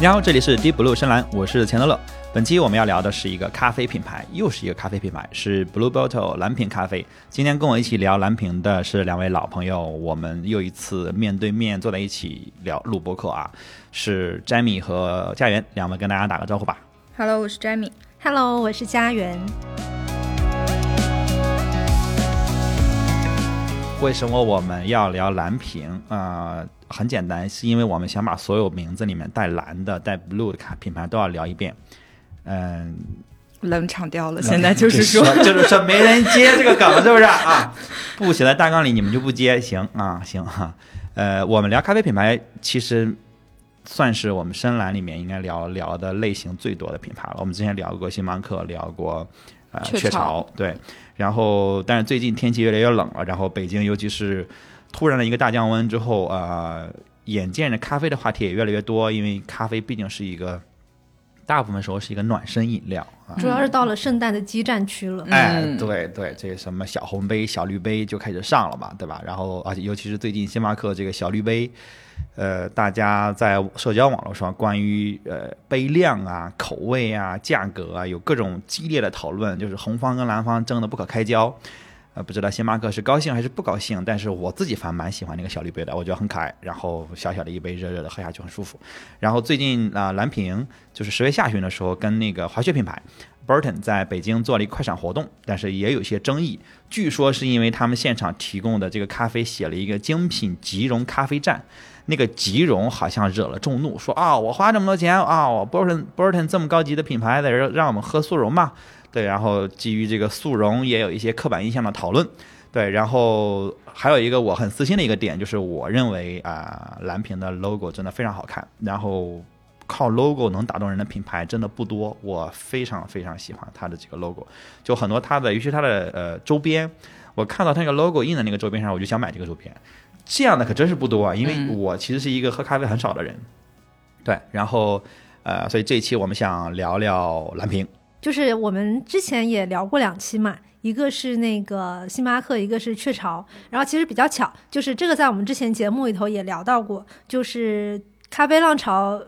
你好，这里是 Deep Blue 深蓝，我是钱德勒。本期我们要聊的是一个咖啡品牌，又是一个咖啡品牌，是 Blue Bottle 蓝瓶咖啡。今天跟我一起聊蓝瓶的是两位老朋友，我们又一次面对面坐在一起聊录播课啊，是 Jamie 和佳媛，两位跟大家打个招呼吧。Hello，我是 Jamie。Hello，我是佳媛。为什么我们要聊蓝瓶啊、呃很简单，是因为我们想把所有名字里面带蓝的、带 blue 的卡品牌都要聊一遍。嗯，冷场掉了，现在就是说，就是说没人接这个梗，是不是啊？不写在大纲里，你们就不接，行啊，行哈。呃，我们聊咖啡品牌，其实算是我们深蓝里面应该聊聊的类型最多的品牌了。我们之前聊过星巴克，聊过呃雀巢，对。然后，但是最近天气越来越冷了，然后北京尤其是突然的一个大降温之后，呃，眼见着咖啡的话题也越来越多，因为咖啡毕竟是一个大部分时候是一个暖身饮料啊。主要是到了圣诞的激战区了。哎，嗯对对，这什么小红杯、小绿杯就开始上了嘛，对吧？然后，而且尤其是最近星巴克这个小绿杯，呃，大家在社交网络上关于呃杯量啊、口味啊、价格啊，有各种激烈的讨论，就是红方跟蓝方争得不可开交。不知道星巴克是高兴还是不高兴，但是我自己反蛮喜欢那个小绿杯的，我觉得很可爱，然后小小的一杯热热的喝下去很舒服。然后最近啊、蓝瓶就是十月下旬的时候，跟那个滑雪品牌 Burton 在北京做了一快闪活动，但是也有些争议。据说是因为他们现场提供的这个咖啡写了一个精品即溶咖啡站，那个即溶好像惹了众怒，说啊，我花这么多钱啊，我 Burton Burton 这么高级的品牌在这让我们喝速溶嘛？对，然后基于这个速溶也有一些刻板印象的讨论。对，然后还有一个我很私心的一个点，就是我认为啊、蓝瓶的 logo 真的非常好看，然后靠 logo 能打动人的品牌真的不多，我非常非常喜欢它的这个 logo，就很多它的，尤其它的呃周边，我看到它那个 logo 印在那个周边上，我就想买这个周边，这样的可真是不多啊，因为嗯我其实是一个喝咖啡很少的人，对，然后呃，所以这一期我们想聊聊蓝瓶，就是我们之前也聊过两期嘛，一个是那个星巴克，一个是雀巢。然后其实比较巧，就是这个在我们之前节目里头也聊到过，就是咖啡浪潮。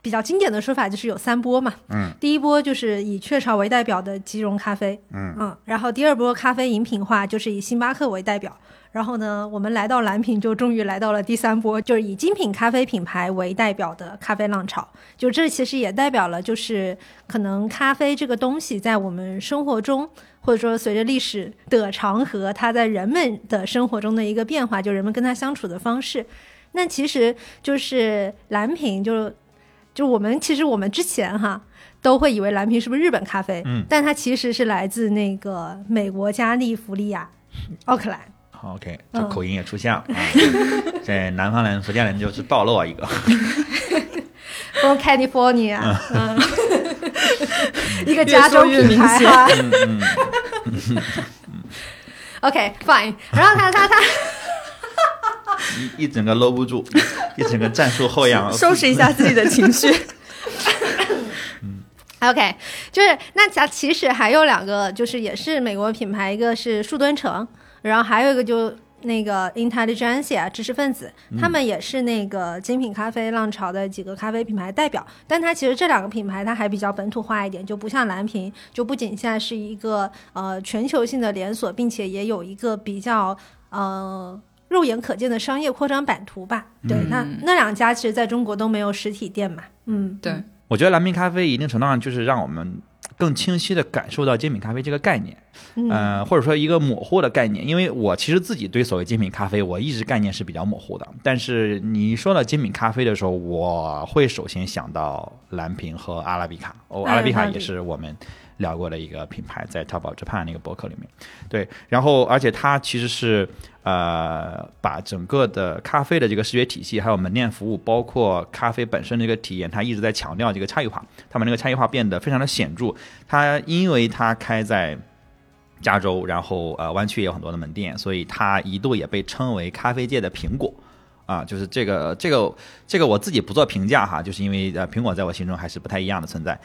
比较经典的说法就是有三波嘛，嗯，第一波就是以雀巢为代表的即溶咖啡，嗯然后第二波咖啡饮品化就是以星巴克为代表，然后呢，我们来到蓝瓶就终于来到了第三波，就是以精品咖啡品牌为代表的咖啡浪潮。就这其实也代表了，就是可能咖啡这个东西在我们生活中，或者说随着历史的长河，它在人们的生活中的一个变化，就人们跟它相处的方式。那其实就是蓝瓶，就就我们其实我们之前哈都会以为蓝瓶是不是日本咖啡，嗯但它其实是来自那个美国加利福利亚奥克兰。好，OK，这嗯口音也出现了，啊、这南方人、福建人就是暴露啊一个。From California，嗯，一个加州品牌哈。嗯嗯，OK，fine。然后他他他，一一整个搂不住，一整个战术后仰，收拾一下自己的情绪。OK，就是那咱其实还有两个，就是也是美国品牌，一个是树墩城，然后还有一个就那个 Intelligentsia 知识分子，他们也是那个精品咖啡浪潮的几个咖啡品牌代表。但它其实这两个品牌它还比较本土化一点，就不像蓝瓶，就不仅现在是一个呃全球性的连锁，并且也有一个比较呃。肉眼可见的商业扩张版图吧，对，那那两家其实在中国都没有实体店嘛，嗯，对，我觉得蓝瓶咖啡一定程度上就是让我们更清晰的感受到精品咖啡这个概念，嗯呃，或者说一个模糊的概念。因为我其实自己对所谓精品咖啡，我一直概念是比较模糊的。但是你说到精品咖啡的时候，我会首先想到蓝瓶和阿拉比卡。哦，阿拉比卡也是我们聊过的一个品牌，在淘宝之畔那个博客里面。对，然后而且它其实是呃把整个的咖啡的这个视觉体系，还有门店服务，包括咖啡本身的一个体验，它一直在强调这个差异化。他们那个差异化变得非常的显著。它因为它开在加州，然后呃湾区也有很多的门店，所以它一度也被称为咖啡界的苹果。啊，就是这个这个这个我自己不做评价哈，就是因为呃苹果在我心中还是不太一样的存在。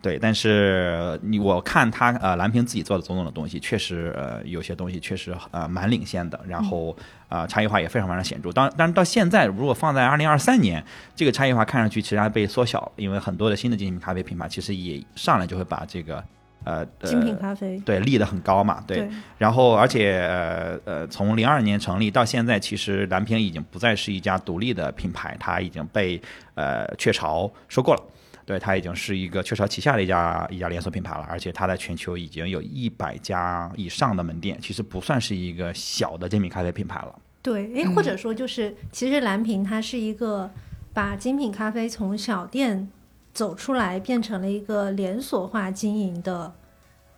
对，但是你我看它呃蓝屏自己做的种种的东西，确实呃有些东西确实呃蛮领先的，然后呃差异化也非常非常显著。当但是到现在，如果放在二零二三年，这个差异化看上去其实还被缩小了，因为很多的新的精品咖啡品牌其实也上来就会把这个呃呃精品咖啡，对立得很高嘛，对。然后而且呃呃从零二年成立到现在，其实蓝瓶已经不再是一家独立的品牌，它已经被呃雀巢收购了。对，它已经是一个雀巢旗下的一家一家连锁品牌了，而且它在全球已经有一百家以上的门店，其实不算是一个小的精品咖啡品牌了。对，诶，或者说就是，其实蓝瓶它是一个把精品咖啡从小店走出来，变成了一个连锁化经营的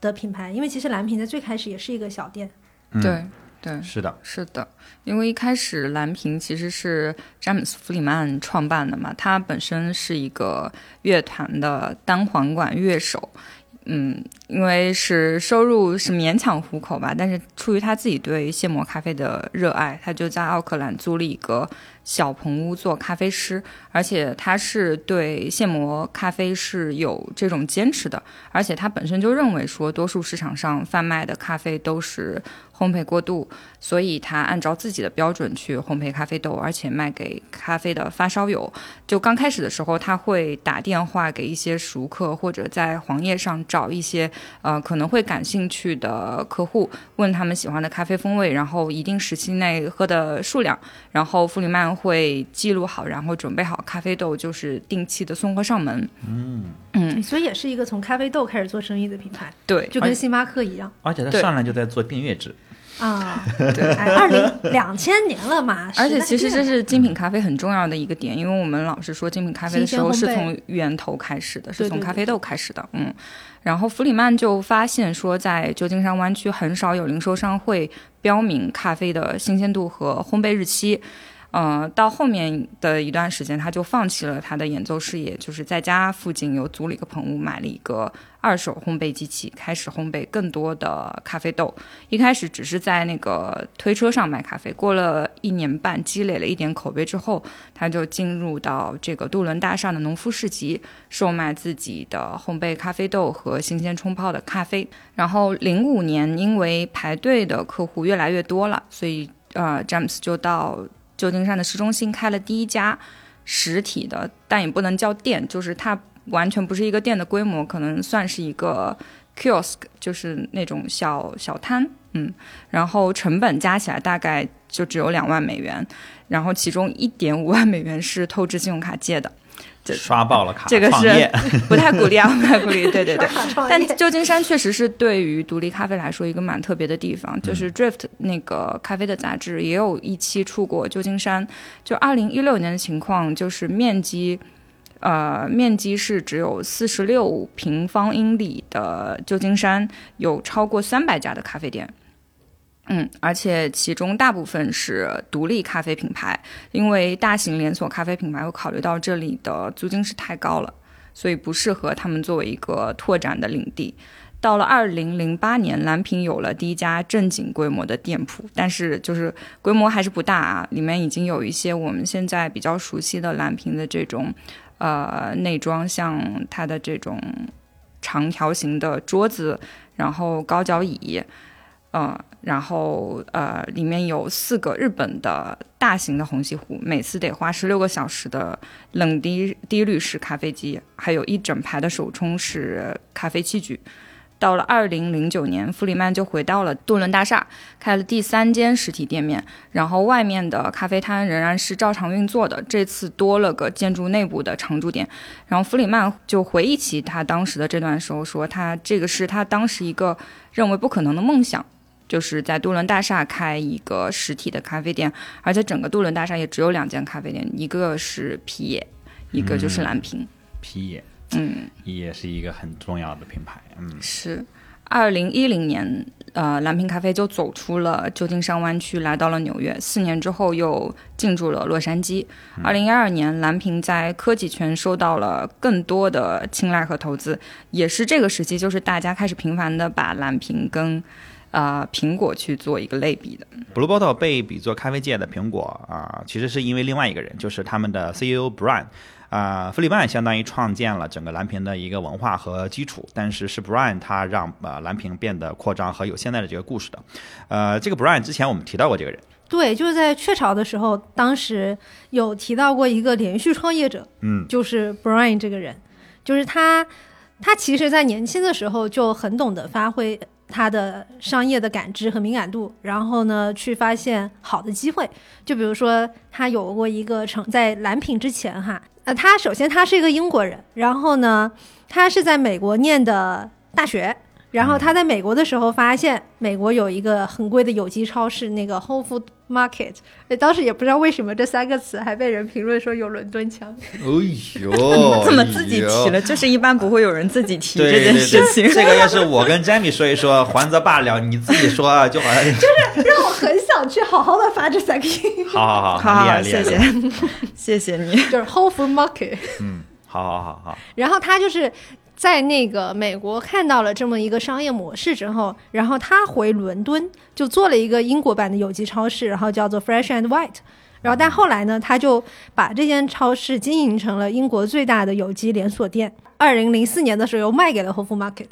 的品牌。因为其实蓝瓶在最开始也是一个小店，嗯、对对，是的，是的，因为一开始蓝瓶其实是詹姆斯·弗里曼创办的嘛，他本身是一个乐团的单簧管乐手，嗯，因为是收入是勉强糊口吧，但是出于他自己对现磨咖啡的热爱，他就在奥克兰租了一个小棚屋做咖啡师，而且他是对现磨咖啡是有这种坚持的，而且他本身就认为说，多数市场上贩卖的咖啡都是烘焙过度，所以他按照自己的标准去烘焙咖啡豆，而且卖给咖啡的发烧友。就刚开始的时候，他会打电话给一些熟客，或者在黄页上找一些呃可能会感兴趣的客户，问他们喜欢的咖啡风味，然后一定时期内喝的数量，然后弗里曼会记录好，然后准备好咖啡豆，就是定期的送货上门。嗯，嗯，所以也是一个从咖啡豆开始做生意的品牌，对，就跟星巴克一样而且他上来就在做订阅制，啊。对，二零两千年了嘛，而且其实这是精品咖啡很重要的一个点，因为我们老是说精品咖啡的时候是从源头开始的，是从咖啡豆开始的，嗯。然后弗里曼就发现说，在旧金山湾区很少有零售商会标明咖啡的新鲜度和烘焙日期。呃，到后面的一段时间，他就放弃了他的演奏事业，就是在家附近又租了一个棚屋，买了一个二手烘焙机器，开始烘焙更多的咖啡豆。一开始只是在那个推车上卖咖啡，过了一年半，积累了一点口碑之后，他就进入到这个杜伦大厦的农夫市集，售卖自己的烘焙咖啡豆和新鲜冲泡的咖啡。然后零五年，因为排队的客户越来越多了，所以呃，詹姆斯就到旧金山的市中心开了第一家实体的，但也不能叫店，就是它完全不是一个店的规模，可能算是一个 kiosk，就是那种小小摊，嗯，然后成本加起来大概就只有两万美元，然后其中一点五万美元是透支信用卡借的，这刷爆了卡，这个是不太鼓励啊，不太鼓励，对对对。但旧金山确实是对于独立咖啡来说一个蛮特别的地方，就是《Drift》那个咖啡的杂志也有一期出过旧金山，就二零一六年的情况，就是面积，呃，面积是只有四十六平方英里的旧金山，有超过三百家的咖啡店。嗯，而且其中大部分是独立咖啡品牌，因为大型连锁咖啡品牌会考虑到这里的租金是太高了，所以不适合他们作为一个拓展的领地。到了二零零八年，蓝瓶有了第一家正经规模的店铺，但是就是规模还是不大啊，里面已经有一些我们现在比较熟悉的蓝瓶的这种呃内装，像它的这种长条形的桌子，然后高脚椅，呃，然后呃，里面有四个日本的大型的虹吸壶，每次得花十六个小时的冷滴滴滤式咖啡机，还有一整排的手冲式咖啡器具。到了二零零九年，弗里曼就回到了杜伦大厦，开了第三间实体店面。然后外面的咖啡摊仍然是照常运作的，这次多了个建筑内部的常驻点。然后弗里曼就回忆起他当时的这段时候说，他这个是他当时一个认为不可能的梦想。就是在杜伦大厦开一个实体的咖啡店，而且整个杜伦大厦也只有两间咖啡店，一个是皮野，一个就是蓝瓶。皮野嗯，也是一个很重要的品牌，嗯，是。二零一零年，呃，蓝瓶咖啡就走出了旧金山湾区，来到了纽约。四年之后，又进驻了洛杉矶。二零一二年，蓝瓶在科技圈受到了更多的青睐和投资，也是这个时期，就是大家开始频繁的把蓝瓶跟呃苹果去做一个类比的。Blue Bottle 被比作咖啡界的苹果啊、其实是因为另外一个人，就是他们的 CEO Brian 啊、弗里曼相当于创建了整个蓝屏的一个文化和基础，但是是 Brian 他让呃蓝屏变得扩张和有现在的这个故事的。呃，这个 Brian 之前我们提到过这个人，对，就是在雀巢的时候，当时有提到过一个连续创业者，嗯，就是 Brian 这个人，就是他，他其实在年轻的时候就很懂得发挥他的商业的感知和敏感度，然后呢，去发现好的机会。就比如说，他有过一个成在蓝品之前哈，呃，他首先他是一个英国人，然后呢，他是在美国念的大学。然后他在美国的时候发现，美国有一个很贵的有机超市，那个 Whole Food Market。呃当时也不知道为什么这三个词还被人评论说有伦敦腔。哎呦 怎么自己提了？就是一般不会有人自己提这件对对对，事情。这个要是我跟 Jamie 说一说，还则罢了，你自己说啊就好像 就是让我很想去好好的发这三个音，好好好，好谢谢，谢谢你。就是 Whole Food Market。嗯，好好好好，然后他就是在那个美国看到了这么一个商业模式之后，然后他回伦敦就做了一个英国版的有机超市，然后叫做 Fresh and White。然后但后来呢，他就把这间超市经营成了英国最大的有机连锁店。二零零四年的时候，又卖给了 Whole Food Market。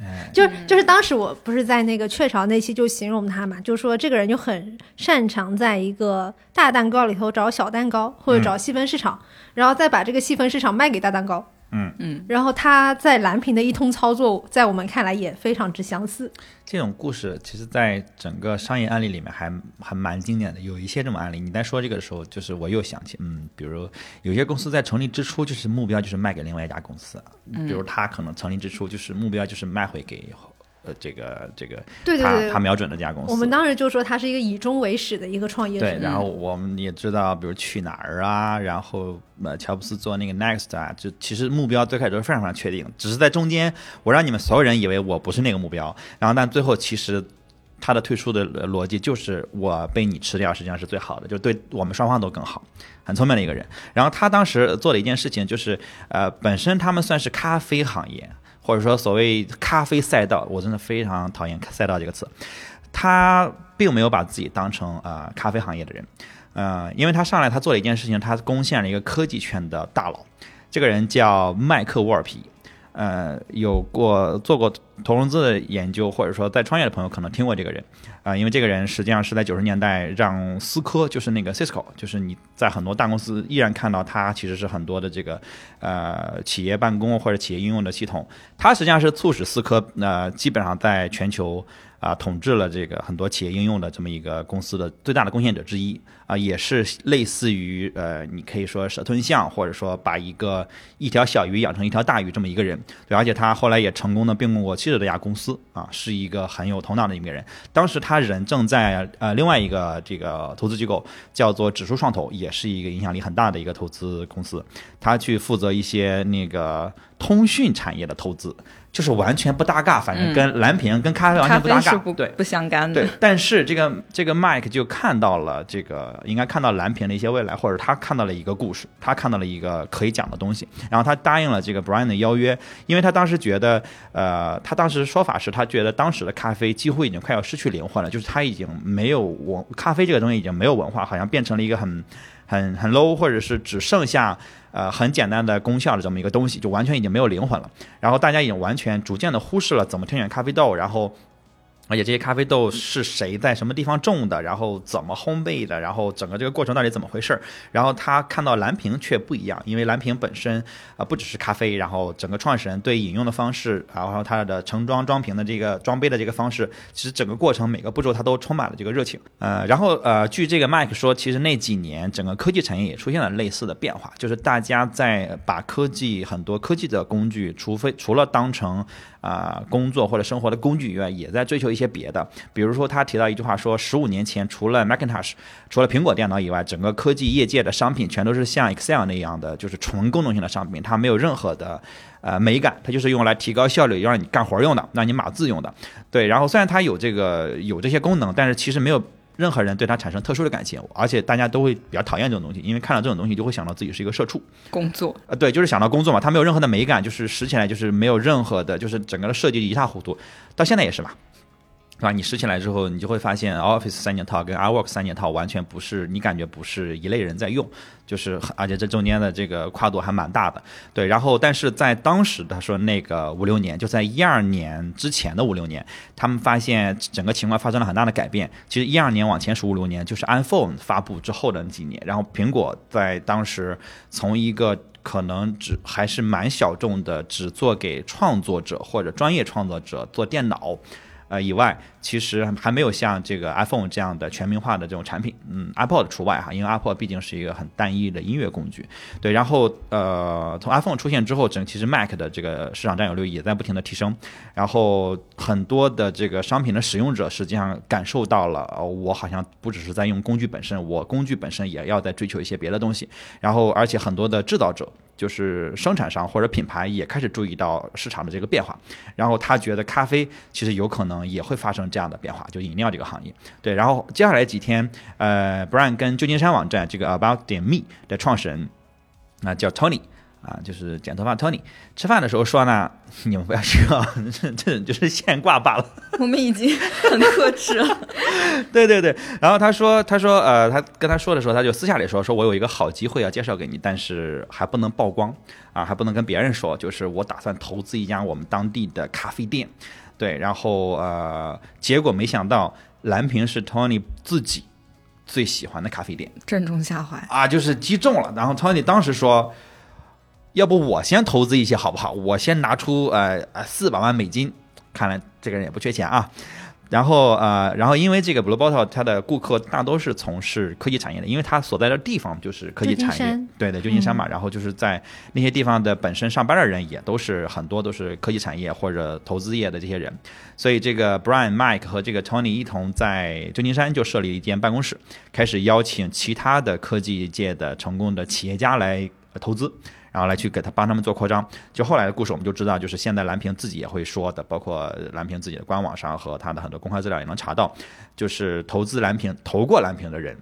哎，就是就是当时我不是在那个雀巢那期就形容他嘛，就说这个人就很擅长在一个大蛋糕里头找小蛋糕，或者找细分市场，然后再把这个细分市场卖给大蛋糕。嗯嗯，然后他在蓝屏的一通操作，在我们看来也非常之相似。这种故事其实，在整个商业案例里面还还蛮经典的。有一些这种案例，你在说这个的时候，就是我又想起，嗯，比如有些公司在成立之初，就是目标就是卖给另外一家公司，比如他可能成立之初就是目标就是卖回给呃这个这个对对对他他瞄准的这家公司。我们当时就说他是一个以终为始的一个创业者。对，然后我们也知道，比如去哪儿啊，然后呃，乔布斯做那个 Next 啊，就其实目标最开始都是非常非常确定，只是在中间我让你们所有人以为我不是那个目标，然后但最后其实他的退出的呃逻辑就是我被你吃掉，实际上是最好的，就对我们双方都更好，很聪明的一个人。然后他当时做了一件事情就是，呃，本身他们算是咖啡行业，或者说所谓咖啡赛道，我真的非常讨厌“赛道”这个词。他并没有把自己当成呃咖啡行业的人，嗯，因为他上来他做了一件事情，他攻陷了一个科技圈的大佬，这个人叫麦克沃尔皮，呃，有过做过投融资的研究，或者说在创业的朋友可能听过这个人，啊、因为这个人实际上是在九十年代让思科，就是那个 Cisco，就是你在很多大公司依然看到它其实是很多的这个呃企业办公或者企业应用的系统，它实际上是促使思科那基本上在全球。啊，统治了这个很多企业应用的这么一个公司的最大的贡献者之一啊，也是类似于呃，你可以说蛇吞象，或者说把一个一条小鱼养成一条大鱼这么一个人。对，而且他后来也成功的并购过七十多家公司啊，是一个很有头脑的一个人。当时他人正在呃另外一个这个投资机构叫做指数创投，也是一个影响力很大的一个投资公司，他去负责一些那个通讯产业的投资。就是完全不搭嘎，反正跟蓝瓶、跟咖啡完全不搭嘎。是不对。不相干的。对，，但是这个这个 Mike 就看到了这个，应该看到蓝瓶的一些未来，或者他看到了一个故事，他看到了一个可以讲的东西，然后他答应了这个 Brian 的邀约，因为他当时觉得，呃，他当时说法是他觉得当时的咖啡几乎已经快要失去灵魂了，就是他已经没有文，咖啡这个东西已经没有文化，好像变成了一个很很很 low，或者是只剩下呃很简单的功效的这么一个东西，就完全已经没有灵魂了。然后大家已经完全逐渐的忽视了怎么挑选咖啡豆，然后。而且这些咖啡豆是谁在什么地方种的，然后怎么烘焙的，然后整个这个过程到底怎么回事儿？然后他看到蓝瓶却不一样，因为蓝瓶本身啊、不只是咖啡，然后整个创始人对饮用的方式，然后他的盛装装瓶的这个装杯的这个方式，其实整个过程每个步骤他都充满了这个热情。呃，然后呃，据这个麦克说，其实那几年整个科技产业也出现了类似的变化，就是大家在把科技很多科技的工具，除非除了当成啊、工作或者生活的工具以外，也在追求一些别的。比如说，他提到一句话说，十五年前除了 Macintosh，除了苹果电脑以外，整个科技业界的商品全都是像 Excel 那样的，就是纯功能性的商品，它没有任何的呃美感，它就是用来提高效率，让你干活用的，让你码字用的。对，然后虽然它有这个有这些功能，但是其实没有。任何人对他产生特殊的感情，而且大家都会比较讨厌这种东西，因为看到这种东西就会想到自己是一个社畜。工作啊，对，就是想到工作嘛，它没有任何的美感，就是拾起来就是没有任何的，就是整个的设计一塌糊涂，到现在也是吧。对吧？你试起来之后，你就会发现 Office 三件套跟 iWork 三件套完全不是，你感觉不是一类人在用，就是而且这中间的这个跨度还蛮大的。对，然后但是在当时他说那个五六年，就在一二年之前的五六年，他们发现整个情况发生了很大的改变。其实一二年往前数五六年，就是 iPhone 发布之后的几年，然后苹果在当时从一个可能只还是蛮小众的，只做给创作者或者专业创作者做电脑。呃，以外，其实还没有像这个 iPhone 这样的全民化的这种产品，嗯，iPod 除外哈，因为 iPod 毕竟是一个很单一的音乐工具，对。然后，呃，从 iPhone 出现之后，整其实 Mac 的这个市场占有率也在不停的提升，然后很多的这个商品的使用者实际上感受到了，呃我好像不只是在用工具本身，我工具本身也要在追求一些别的东西，然后而且很多的制造者。就是生产商或者品牌也开始注意到市场的这个变化，然后他觉得咖啡其实有可能也会发生这样的变化，就饮料这个行业。对，然后接下来几天，呃，Brian 跟旧金山网站这个 About 点 Me 的创始人，那叫 Tony。啊，就是剪头发 Tony 吃饭的时候说呢，你们不要笑啊，这 这就是现挂罢了。我们已经很克制了。对对对，然后他说，他说，呃，他跟他说的时候，他就私下里说，说我有一个好机会要介绍给你，但是还不能曝光啊，还不能跟别人说，就是我打算投资一家我们当地的咖啡店。对，然后呃，结果没想到蓝屏是 Tony 自己最喜欢的咖啡店正中下怀。啊，就是击中了。然后 Tony 当时说，要不我先投资一些好不好？我先拿出呃呃四百万美金，看来这个人也不缺钱啊。然后呃，然后因为这个 Blue Bottle 它的顾客大都是从事科技产业的，因为它所在的地方就是科技产业对的，旧金山嘛。然后就是在那些地方的本身上班的人也都是很多都是科技产业或者投资业的这些人，所以这个 Brian、Mike 和这个 Tony 一同在旧金山就设立了一间办公室，开始邀请其他的科技界的成功的企业家来呃投资。然后来去给他帮他们做扩张。就后来的故事，我们就知道，就是现在蓝屏自己也会说的，包括蓝屏自己的官网上和他的很多公开资料也能查到，就是投资蓝屏、投过蓝屏的人，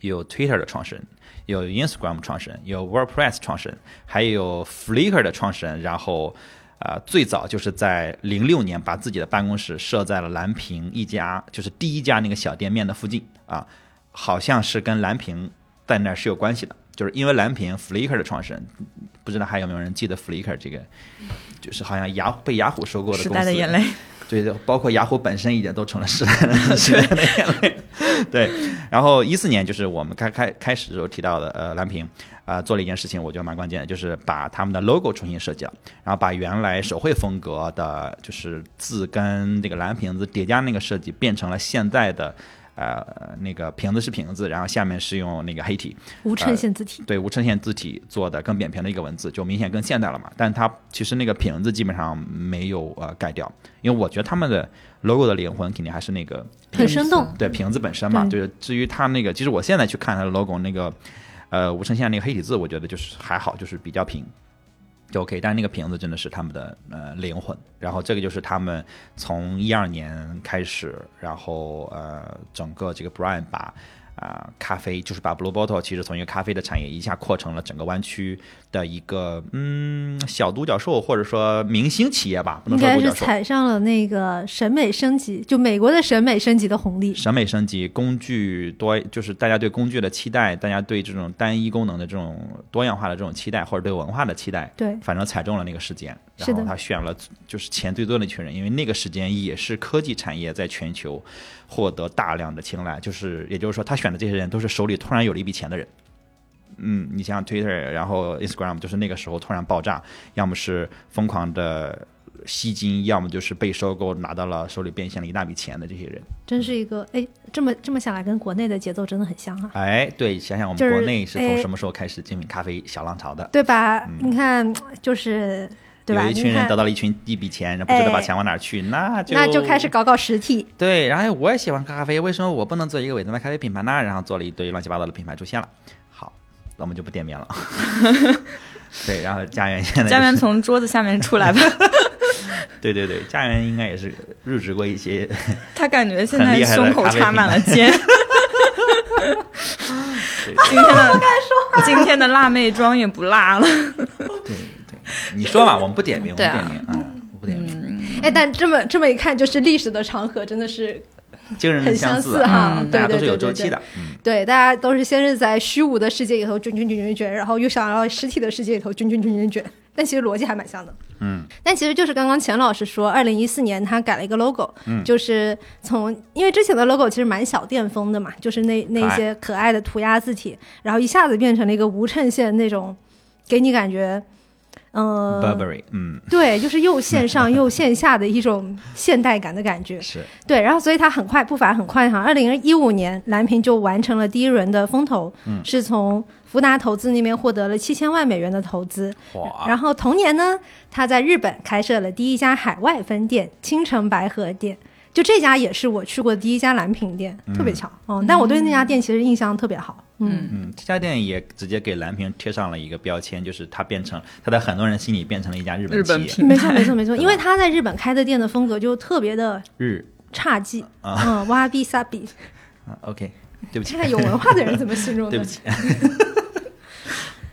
有 Twitter 的创始人，有 Instagram 创始人，有 WordPress 创始人，还有 Flickr 的创始人。然后，呃，最早就是在零六年把自己的办公室设在了蓝屏一家，就是第一家那个小店面的附近啊，好像是跟蓝屏在那是有关系的。就是因为蓝屏 Flickr 的创始人，不知道还有没有人记得 Flickr 这个，就是好像雅被雅虎收购的时公司。代的眼泪。对对，包括雅虎本身也都成了时代的时代的眼泪。对，然后一四年就是我们开开开始的时候提到的，呃，蓝屏啊、做了一件事情，我觉得蛮关键的，就是把他们的 logo 重新设计了，然后把原来手绘风格的，就是字跟这个蓝瓶子叠加那个设计，变成了现在的。呃，那个瓶子是瓶子，然后下面是用那个黑体，无衬线字体。对无衬线字体做的更扁平的一个文字，就明显更现代了嘛。但它其实那个瓶子基本上没有呃改掉，因为我觉得他们的 logo 的灵魂肯定还是那个很生动，对瓶子本身嘛。对就是至于它那个，其实我现在去看它的 logo 那个呃无衬线那个黑体字，我觉得就是还好，就是比较平。就 OK，但那个瓶子真的是他们的呃灵魂，然后这个就是他们从一二年开始，然后呃整个这个 Brian 把啊、咖啡就是把 Blue Bottle 其实从一个咖啡的产业一下扩成了整个湾区的一个嗯小独角兽或者说明星企业吧，不能应该是说独角兽。踩上了那个审美升级，就美国的审美升级的红利。审美升级，工具多，就是大家对工具的期待，大家对这种单一功能的这种多样化的这种期待，或者对文化的期待，对，反正踩中了那个时间，然后他选了就是钱最多的一群人，因为那个时间也是科技产业在全球获得大量的青睐，就是也就是说他选的这些人都是手里突然有了一笔钱的人。嗯，你像 Twitter，然后 Instagram，就是那个时候突然爆炸，要么是疯狂的吸金，要么就是被收购拿到了手里变现了一大笔钱的这些人。真是一个哎，这么这么想来，跟国内的节奏真的很像啊，哎，对，想想我们国内是从哎什么时候开始精品咖啡小浪潮的？对吧？你看，就是对吧？嗯有一群人得到了一群一笔钱，然后不知道把哎钱往哪儿去，那就那就开始搞搞实体，对，然后哎我也喜欢喝咖啡，为什么我不能做一个伪装的咖啡品牌呢？然后做了一堆乱七八糟的品牌出现了。好，那我们就不点名了。对，然后家园现在、就是、家园从桌子下面出来吧，对对对，家园应该也是入职过一些，他感觉现在胸口插满了品尖。今天的今天的辣妹妆也不辣了。对对，你说嘛，我们不点名，不点名，嗯，我不点名。哎，但这么这么一看，就是历史的长河真的是 惊人的很相似似哈嗯对对大家都是有对对对周期的，嗯，对，大家都是先是在虚无的世界里头卷卷卷卷卷，然后又想要实体的世界里头卷卷卷卷卷，但其实逻辑还蛮像的。嗯，但其实就是刚刚钱老师说，二零一四年他改了一个 logo，嗯就是从因为之前的 logo 其实蛮小店风的嘛，就是那那些可爱的涂鸦字体，然后一下子变成了一个无衬线那种，给你感觉，呃，Burberry，嗯，对，就是又线上 又线下的一种现代感的感觉。是，对，然后所以它很快步伐很快哈，二零一五年蓝屏就完成了第一轮的风投，嗯是从福达投资那边获得了七千万美元的投资。哇，然后同年呢，他在日本开设了第一家海外分店——青城白河店。就这家也是我去过的第一家蓝屏店，特别巧。嗯，但我对那家店其实印象特别好。嗯，嗯，这家店也直接给蓝屏贴上了一个标签，就是它变成它在很多人心里变成了一家日日本企业，品没错没错没错，因为他在日本开的店的风格就特别的日。差劲。啊。嗯，哇比萨比，啊，OK，对不起。看，看有文化的人怎么形容的 对不。起，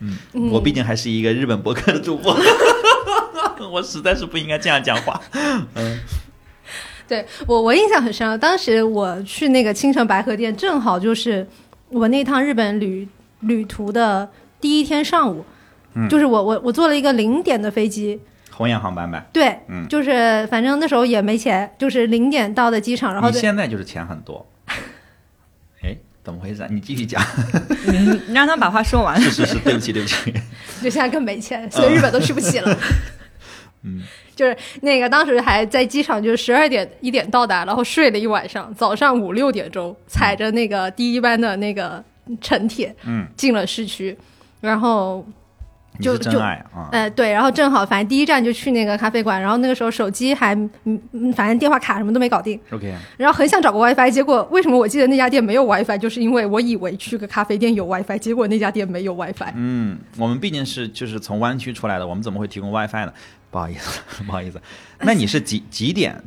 嗯，我毕竟还是一个日本博客的主播，我实在是不应该这样讲话。嗯。对我，我印象很深啊。当时我去那个青城白河店，正好就是我那趟日本旅旅途的第一天上午，嗯就是我我我坐了一个零点的飞机，红眼航班呗，对，嗯就是反正那时候也没钱，就是零点到的机场，然后你现在就是钱很多。哎，怎么回事啊？你继续讲。你你让他把话说完。是是是，对不起对不起。就现在更没钱，所以日本都去不起了。嗯，就是那个当时还在机场，就是十二点一点到达，然后睡了一晚上，早上五六点钟踩着那个第一班的那个城铁嗯，进了市区，然后就就真爱啊。呃，对，然后正好反正第一站就去那个咖啡馆，然后那个时候手机还嗯嗯，反正电话卡什么都没搞定，OK，然后很想找个 WiFi，结果为什么我记得那家店没有 WiFi，就是因为我以为去个咖啡店有 WiFi，结果那家店没有 WiFi。嗯，我们毕竟是就是从湾区出来的，我们怎么会提供 WiFi 呢？不好意思，不好意思。那你是几几点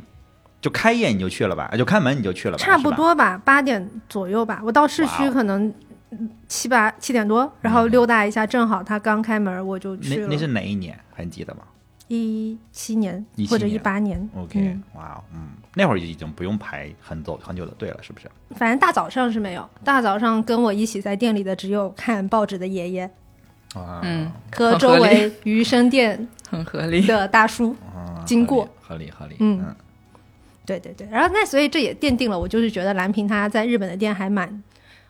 就开业你就去了吧？就开门你就去了吧？差不。多吧，八点左右吧。我到市区可能嗯七八七点多，然后溜达一下，正好他刚开门，我就去了。那那是哪一年？还记得吗一七年或者一八年。？OK，、嗯哇哦，嗯，那会儿已经不用排很走很久的队了，是不是？反正大早上是没有，大早上跟我一起在店里的只有看报纸的爷爷啊，嗯，和周围鱼生店 很合理。的大叔。啊 经过合理合理，嗯对对对，然后那所以这也奠定了我就是觉得蓝瓶它在日本的店还蛮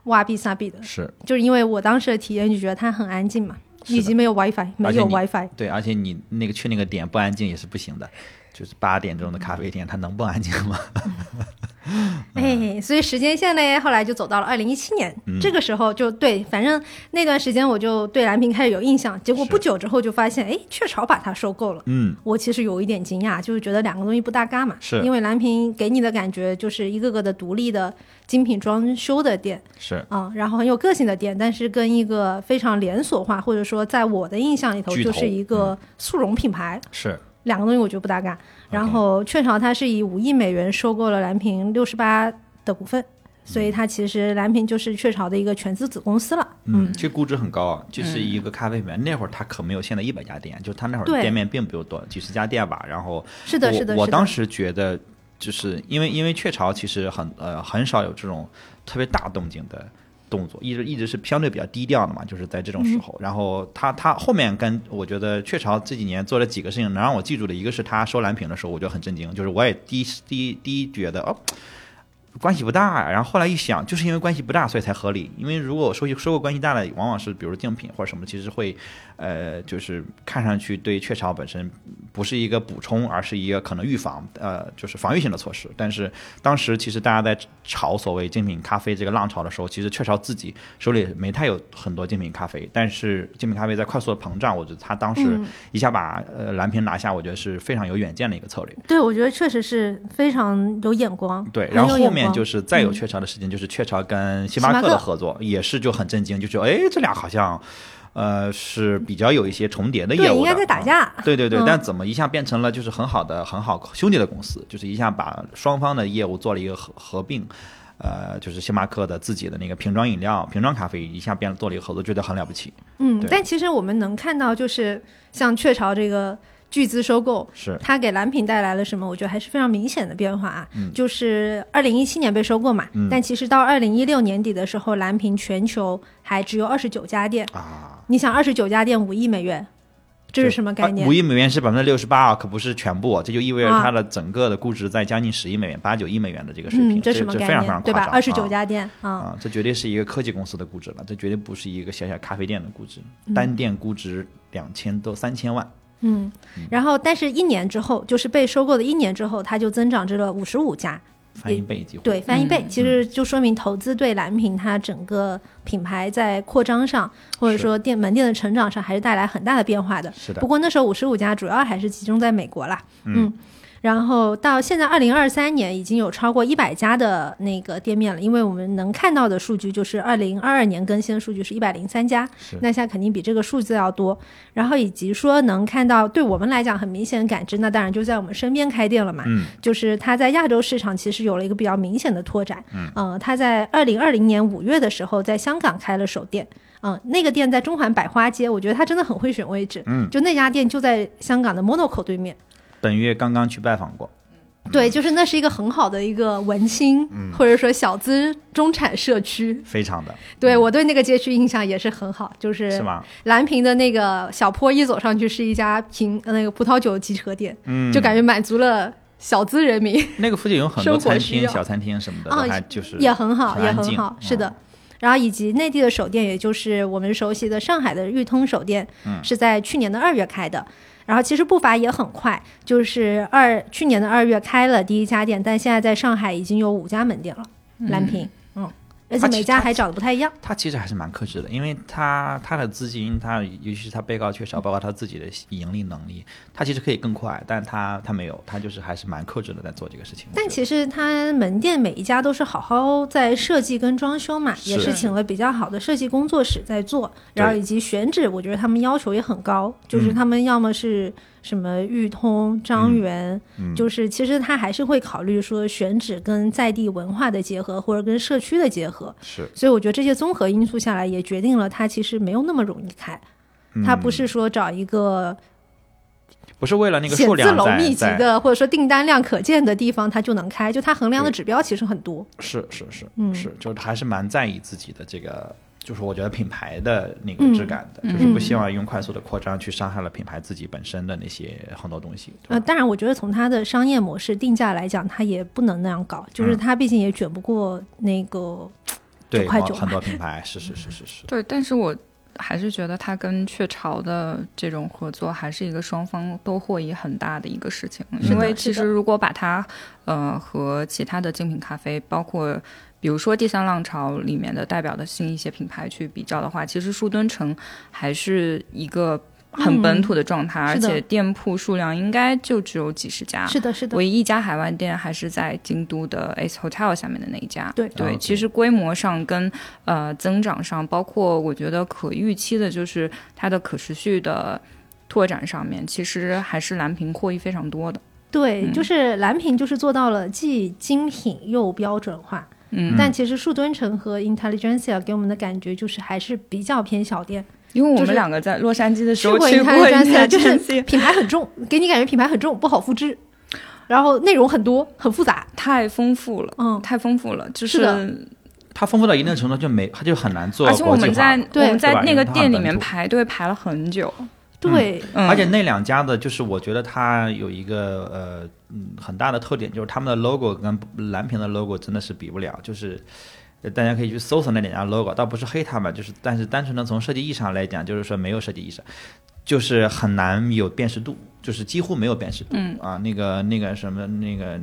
哇比萨比的，是就是因为我当时的体验就觉得它很安静嘛，以及没有 WiFi，没有 WiFi。对，而且你那个去那个点不安静也是不行的，就是八点钟的咖啡店，它能不安静吗？哎，所以时间线呢，后来就走到了二零一七年，嗯。这个时候就对，反正那段时间我就对蓝屏开始有印象，结果不久之后就发现，哎，雀巢把它收购了。嗯，我其实有一点惊讶，就是觉得两个东西不搭嘎嘛，是。因为蓝屏给你的感觉就是一个个的独立的精品装修的店是。啊、然后很有个性的店，但是跟一个非常连锁化，或者说在我的印象里头就是一个速溶品牌，是，两个东西我觉得不搭嘎。然后雀巢它是以五亿美元收购了蓝屏六十八的股份，所以它其实蓝屏就是雀巢的一个全资子公司了。嗯，这估值很高啊，就是一个咖啡品牌。那会儿它可没有现在一百家店，就它那会儿店面并不多，几十家店吧。然后是的，我是的，是的。我当时觉得，就是因为因为雀巢其实很呃很少有这种特别大动静的动作，一直一直是相对比较低调的嘛，就是在这种嗯时候。然后他他后面跟我觉得雀巢这几年做了几个事情，能让我记住的，一个是他收蓝屏的时候，我觉得很震惊，就是我也第一第一第一觉得哦。关系不大呀，然后后来一想，就是因为关系不大，所以才合理。因为如果我收收购关系大的，往往是比如竞品或者什么，其实会，呃，就是看上去对雀巢本身不是一个补充，而是一个可能预防，呃，就是防御性的措施。但是当时其实大家在炒所谓精品咖啡这个浪潮的时候，其实雀巢自己手里没太有很多精品咖啡，但是精品咖啡在快速的膨胀，我觉得他当时嗯一下把呃蓝瓶拿下，我觉得是非常有远见的一个策略。对，我觉得确实是非常有眼光。对，然后后面就是再有嗯雀巢的事情，就是雀巢跟星巴克星巴克的合作，也是就很震惊，就觉得哎，这俩好像，呃，是比较有一些重叠的业务对，的，应该在打啊。架。对对对，嗯但怎么一下变成了就是很好的、很好兄弟的公司，就是一下把双方的业务做了一个合合并，呃，就是星巴克的自己的那个瓶装饮料、瓶装咖啡一下变做了一个合作，觉得很了不起。嗯，但其实我们能看到，就是像雀巢这个巨资收购，是它给蓝瓶带来了什么？我觉得还是非常明显的变化啊。嗯就是二零一七年被收购嘛，嗯但其实到二零一六年底的时候，蓝瓶全球还只有二十九家店。啊，你想，二十九家店五亿美元，这是什么概念五？亿美元是百分之六十八啊，可不是全部，啊这就意味着啊它的整个的估值在将近十亿美元、八九亿美元的这个水平，嗯，这这什么概非常非常念？对吧？夸张二十九啊家店啊，啊，这绝对是一个科技公司的估值了，这绝对不是一个小小咖啡店的估值，嗯单店估值两千多三千万，嗯，然后但是一年之后，就是被收购的一年之后，它就增长至了五十五家，翻一倍几乎。对，翻一倍，嗯其实就说明投资对蓝屏它整个品牌在扩张上，或者说店门店的成长上，还是带来很大的变化的。是的不，过那时候五十五家主要还是集中在美国啦，嗯嗯。然后到现在二零二三年，已经有超过一百家的那个店面了，因为我们能看到的数据就是二零二二年更新的数据是一百零三家，那现在肯定比这个数字要多。然后以及说能看到对我们来讲很明显的感知，那当然就在我们身边开店了嘛。嗯，就是它在亚洲市场其实有了一个比较明显的拓展。嗯，呃，它在二零二零年五月的时候在香港开了首店。嗯，那个店在中环百花街，我觉得他真的很会选位置。嗯，就那家店就在香港的 Monaco 对面。本月刚刚去拜访过，对，就是那是一个很好的一个文青，或者说小资中产社区。非常的对我对那个街区印象也是很好，就是是吗？蓝屏的那个小坡一走上去是一家瓶呃那个葡萄酒集合店，嗯，就感觉满足了小资人民。那个附近有很多餐厅、小餐厅什么的，啊还就是也很好，也很好，是的嗯。然后以及内地的首店，也就是我们熟悉的上海的裕通首店，嗯是在去年的二月开的。然后其实步伐也很快，就是二去年的二月开了第一家店，但现在在上海已经有五家门店了，蓝屏，嗯，而且每家还长得不太一样。他其实还是蛮克制的，因为他他的资金，他尤其是他被告缺少，包括他自己的盈利能力，他其实可以更快，但他他没有，他就是还是蛮克制的在做这个事情。但其实他门店每一家都是好好在设计跟装修嘛，也是是请了比较好的设计工作室在做，然后以及选址，我觉得他们要求也很高，就是他们要么是什么裕通、张园，嗯就是其实他还是会考虑说选址跟在地文化的结合，或者跟社区的结合，是所以我觉得这些综合因素下来，也决定了他其实没有那么容易开，他不是说找一个不是为了那个写字数量楼密集的，或者说订单量可见的地方，它就能开。就它衡量的指标其实很多。是是是嗯是，就是还是蛮在意自己的这个。就是我觉得品牌的那个嗯质感的，就是不希望用快速的扩张去伤害了品牌自己本身的那些很多东西。对呃，当然，我觉得从它的商业模式定价来讲，它也不能那样搞，就是嗯它毕竟也卷不过那个。对，块九很很多品 牌是是是是是，对，但是我还是觉得它跟雀巢的这种合作还是一个双方都获益很大的一个事情，因为其实如果把它呃和其他的精品咖啡，包括比如说第三浪潮里面的代表的新一些品牌去比较的话，其实树墩城还是一个很本土的状态，而且店铺数量应该就只有几十家。是的，是的，唯一一家海外店还是在京都的 Ace Hotel 下面的那一家。对对其实规模上跟呃增长上，包括我觉得可预期的，就是它的可持续的拓展上面，其实还是蓝屏获益非常多的。对，嗯就是蓝屏就是做到了既精品又标准化。嗯，但其实树墩城和 Intelligentsia 给我们的感觉就是还是比较偏小店，因为我们两个在洛杉矶的时去过候去过 Intelligentsia，就是品牌很重，给你感觉品牌很重，不好复制，然后内容很多，很复杂。太丰富了，嗯，太丰富了，就是它丰富到一定程度就没，它就很难做而且我们在对我们在那个店里面排队排了很久，对，嗯，而且那两家的，就是我觉得它有一个呃嗯很大的特点，就是他们的 logo 跟蓝屏的 logo 真的是比不了，就是。呃大家可以去搜索那两家 logo，倒不是黑他们，就是但是单纯的从设计意义上来讲，就是说没有设计意识，就是很难有辨识度，就是几乎没有辨识度、嗯啊。那个那个什么那个，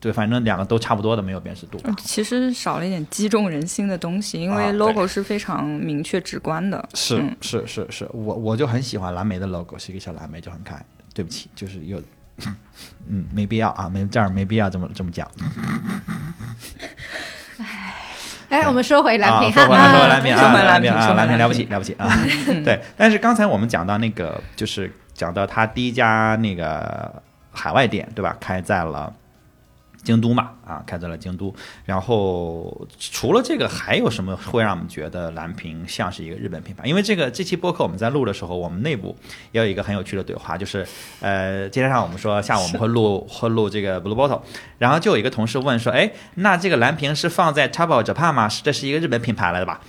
对，反正两个都差不多的没有辨识度。嗯其实少了一点击中人心的东西，因为 logo 是非常明确直观的。是嗯是是是，我我就很喜欢蓝莓的 logo，是一个小蓝莓，就很可爱。对不起，就是有，嗯，没必要啊，没这儿没必要这么这么讲。哎，我们说回蓝屏啊，说回来哈，说回蓝屏啊，说回蓝蓝屏蓝屏了不起了不起啊！对，但是刚才我们讲到那个，就是讲到他第一家那个海外店，对吧？开在了京都嘛，啊，开在了京都。然后除了这个，还有什么会让我们觉得蓝屏像是一个日本品牌？因为这个这期播客我们在录的时候，我们内部也有一个很有趣的对话，就是呃，今天上午我们说下午我们会录 会录这个 Blue Bottle，然后就有一个同事问说，哎，那这个蓝屏是放在 Tabo Japan 吗？是这是一个日本品牌来的吧？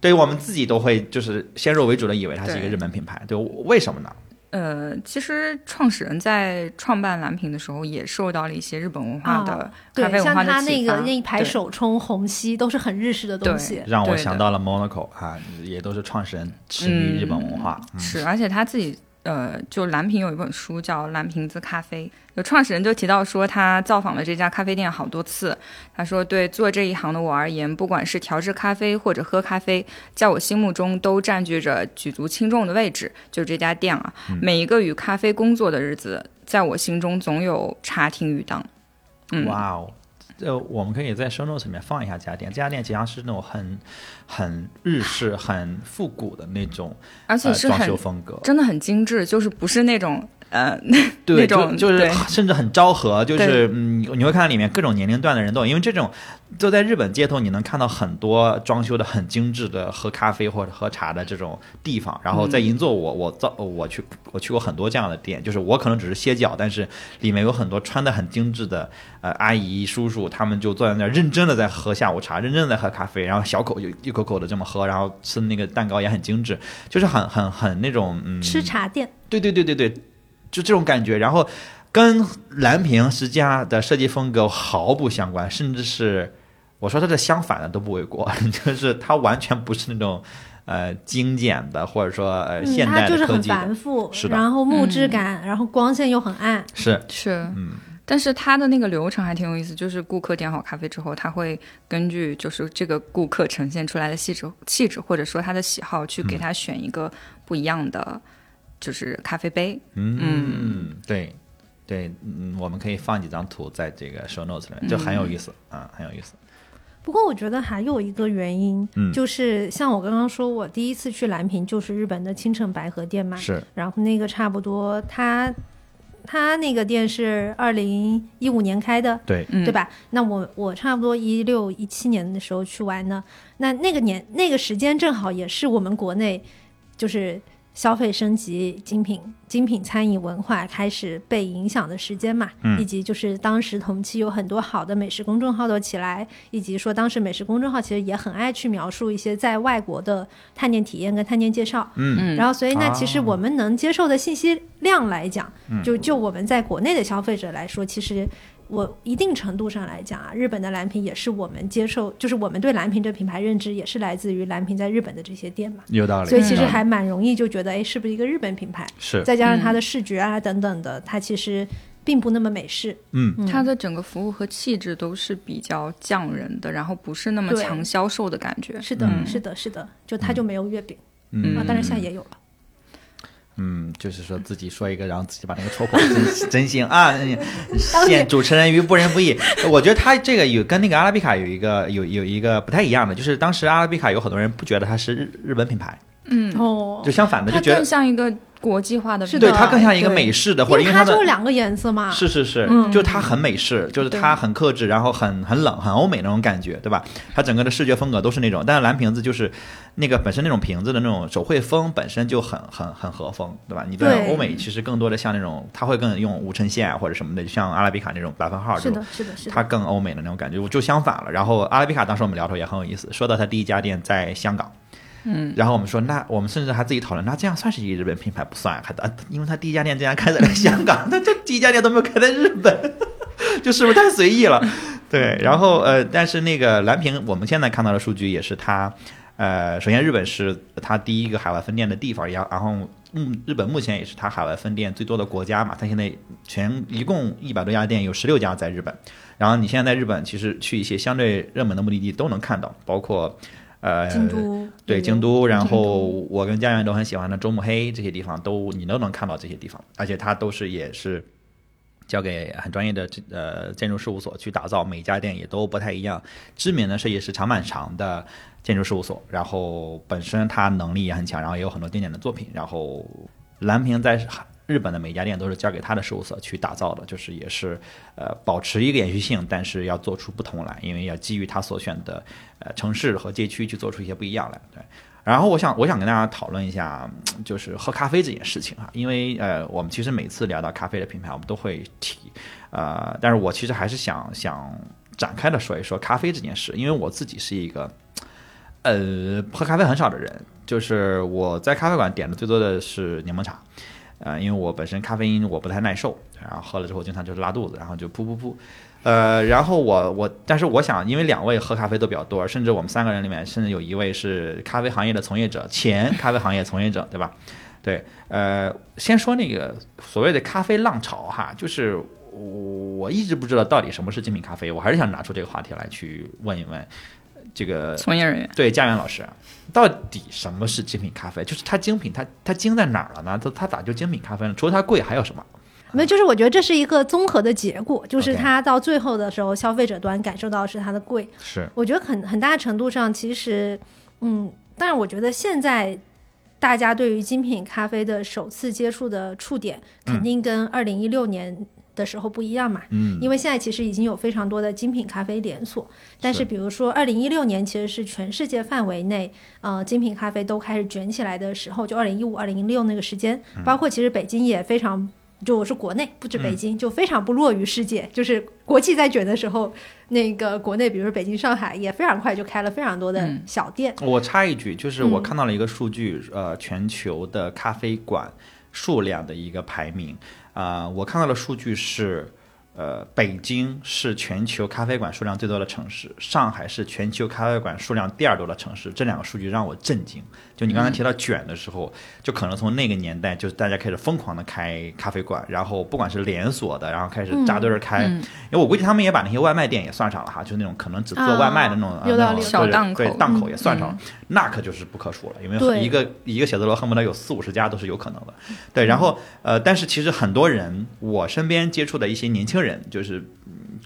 对于我们自己都会就是先入为主的以为它是一个日本品牌，对，为什么呢？呃，其实创始人在创办蓝瓶的时候，也受到了一些日本文化的咖啡，文像化的它那个那一排手冲、虹吸都是很日式的东西。让我想到了 Monaco 啊，也都是创始人痴迷日本文化。嗯是，而且他自己呃，就蓝瓶有一本书叫《蓝瓶子咖啡》，有创始人就提到说，他造访了这家咖啡店好多次。他说，对做这一行的我而言，不管是调制咖啡或者喝咖啡，在我心目中都占据着举足轻重的位置。就这家店啊，每一个与咖啡工作的日子，在我心中总有插听与当。嗯，哇哦，呃，我们可以在 show notes 里面放一下这家店。这家店实际上是那种很很日式、很复古的那种而且呃装是很、修风格。真的很精致，就是不是那种呃对，那种就就是甚至很昭和，就是嗯，你会看到里面各种年龄段的人都有，因为这种就在日本街头，你能看到很多装修的很精致的喝咖啡或者喝茶的这种地方。然后在银座我，我造我去我去过很多这样的店，就是我可能只是歇脚，但是里面有很多穿的很精致的呃阿姨叔叔，他们就坐在那儿认真的在喝下午茶，认真的在喝咖啡，然后小口就一口口的这么喝，然后吃的那个蛋糕也很精致，就是很很很那种嗯。吃茶店，对对对对对，就这种感觉。然后跟蓝瓶实际上的设计风格毫不相关，甚至是我说它的相反的都不为过，就是它完全不是那种呃精简的，或者说呃嗯，现它就是很代的科技的，繁复，是的。然后木质感，然后光线又很暗。是。是，嗯，但是它的那个流程还挺有意思，就是顾客点好咖啡之后，他会根据就是这个顾客呈现出来的气质气质，或者说他的喜好，去给他选一个不一样的就是咖啡杯。嗯对。对，嗯，我们可以放几张图在这个 show notes 里面，就很有意思啊、很有意思。不过我觉得还有一个原因，嗯就是像我刚刚说，我第一次去蓝屏就是日本的青城白河店嘛，是，然后那个差不多，它他那个店是二零一五年开的，对，嗯，对？吧？那我我差不多一六一七年的时候去玩呢，那那个年那个时间正好也是我们国内就是消费升级、精品精品餐饮文化开始被影响的时间嘛，嗯。以及就是当时同期有很多好的美食公众号都起来，以及说当时美食公众号其实也很爱去描述一些在外国的探店体验跟探店介绍，嗯。嗯，然后，所以那哦其实我们能接受的信息量来讲，嗯。就就我们在国内的消费者来说，其实我一定程度上来讲啊，日本的蓝瓶也是我们接受，就是我们对蓝瓶这品牌认知也是来自于蓝瓶在日本的这些店嘛，有道理。所以其实嗯还蛮容易就觉得，哎，是不是一个日本品牌？是，再加上它的视觉啊等等的，它其实并不那么美式。嗯，嗯它的整个服务和气质都是比较匠人的，然后不是那么强销售的感觉。是的，嗯是的，是的，就它就没有月饼、嗯啊，当然现在也有了。嗯，就是说自己说一个，然后自己把那个戳破，真真心啊！陷主持人于不仁不义。我觉得他这个有跟那个阿拉比卡有一个有有一个不太一样的，就是当时阿拉比卡有很多人不觉得它是日日本品牌，嗯，哦就，相反的就觉得更像一个国际化的是对的它更像一个美式的，或者因为它就两个颜色嘛。是是是，嗯就它很美式，就是它很克制，然后很很冷，很欧美那种感觉，对吧？它整个的视觉风格都是那种，但是蓝瓶子就是那个本身那种瓶子的那种手绘风本身就很很很和风，对吧？你在对欧美其实更多的像那种，它会更用无衬线啊或者什么的，就像阿拉比卡那种百分号这种是的，，是的，是的。它更欧美的那种感觉，就相反了。然后阿拉比卡当时我们聊的时候也很有意思，说到它第一家店在香港。嗯，然后我们说，那我们甚至还自己讨论，那这样算是一个日本品牌不算，还啊因为他第一家店竟然开在了香港，那这第一家店都没有开在日本，就是不是太随意了？对，然后呃，但是那个蓝屏，我们现在看到的数据也是它，呃，首先日本是它第一个海外分店的地方，然然后嗯，日本目前也是它海外分店最多的国家嘛，它现在全一共一百多家店，有十六家在日本，然后你现在在日本其实去一些相对热门的目的地都能看到，包括。呃，京都对京都，然后我跟家人都很喜欢的周目黑这些地方都你都能看到这些地方，而且它都是也是交给很专业的这呃建筑事务所去打造，每家店也都不太一样。知名的设计师长满长的建筑事务所，然后本身他能力也很强，然后也有很多经典的作品。然后蓝屏在日本的每家店都是交给他的事务所去打造的，就是也是呃保持一个延续性，但是要做出不同来，因为要基于他所选的呃城市和街区去做出一些不一样来。对，然后我想我想跟大家讨论一下，就是喝咖啡这件事情哈，因为呃我们其实每次聊到咖啡的品牌，我们都会提，呃，但是我其实还是想想展开的说一说咖啡这件事，因为我自己是一个。呃，喝咖啡很少的人，就是我在咖啡馆点的最多的是柠檬茶，呃，因为我本身咖啡因我不太耐受，然后喝了之后经常就是拉肚子，然后就噗噗噗，呃，然后我我，但是我想，因为两位喝咖啡都比较多，甚至我们三个人里面，甚至有一位是咖啡行业的从业者，前咖啡行业从业者，对吧？对，呃，先说那个所谓的咖啡浪潮哈，就是我一直不知道到底什么是精品咖啡，我还是想拿出这个话题来去问一问这个从业人员。对，家园老师，到底什么是精品咖啡？就是它精品，它它精在哪儿了呢？它它咋就精品咖啡了？除了它贵，还有什么？没有，就是我觉得这是一个综合的结果，就是它到最后的时候，消费者端感受到的是它的贵。是我觉得很很大程度上，其实，嗯，但是，我觉得现在大家对于精品咖啡的首次接触的触点，肯定跟二零一六年的时候不一样嘛。嗯，因为现在其实已经有非常多的精品咖啡连锁，但是是比如说二零一六年其实是全世界范围内，呃，精品咖啡都开始卷起来的时候，就二零一五、二零一六那个时间，嗯包括其实北京也非常。就我是国内，不止北京，就非常不落于世界。就是国际在卷的时候，那个国内，比如说北京、上海，也非常快就开了非常多的嗯小店。我插一句，就是我嗯看到了一个数据，呃，全球的咖啡馆数量的一个排名，啊、我看到的数据是。呃，北京是全球咖啡馆数量最多的城市，上海是全球咖啡馆数量第二多的城市。这两个数据让我震惊。就你刚才提到卷的时候，就可能从那个年代，就是大家开始疯狂的开咖啡馆，然后不管是连锁的，然后开始扎堆儿开，嗯因为我估计他们也把那些外卖店也算上了哈，就是那种可能只做外卖的那种、啊那种小档口对档口嗯也算上了，那可就是不可数了，因为一个一个写字楼恨不得有四五十家都是有可能的。对，然后呃，但是其实很多人，我身边接触的一些年轻人，就是。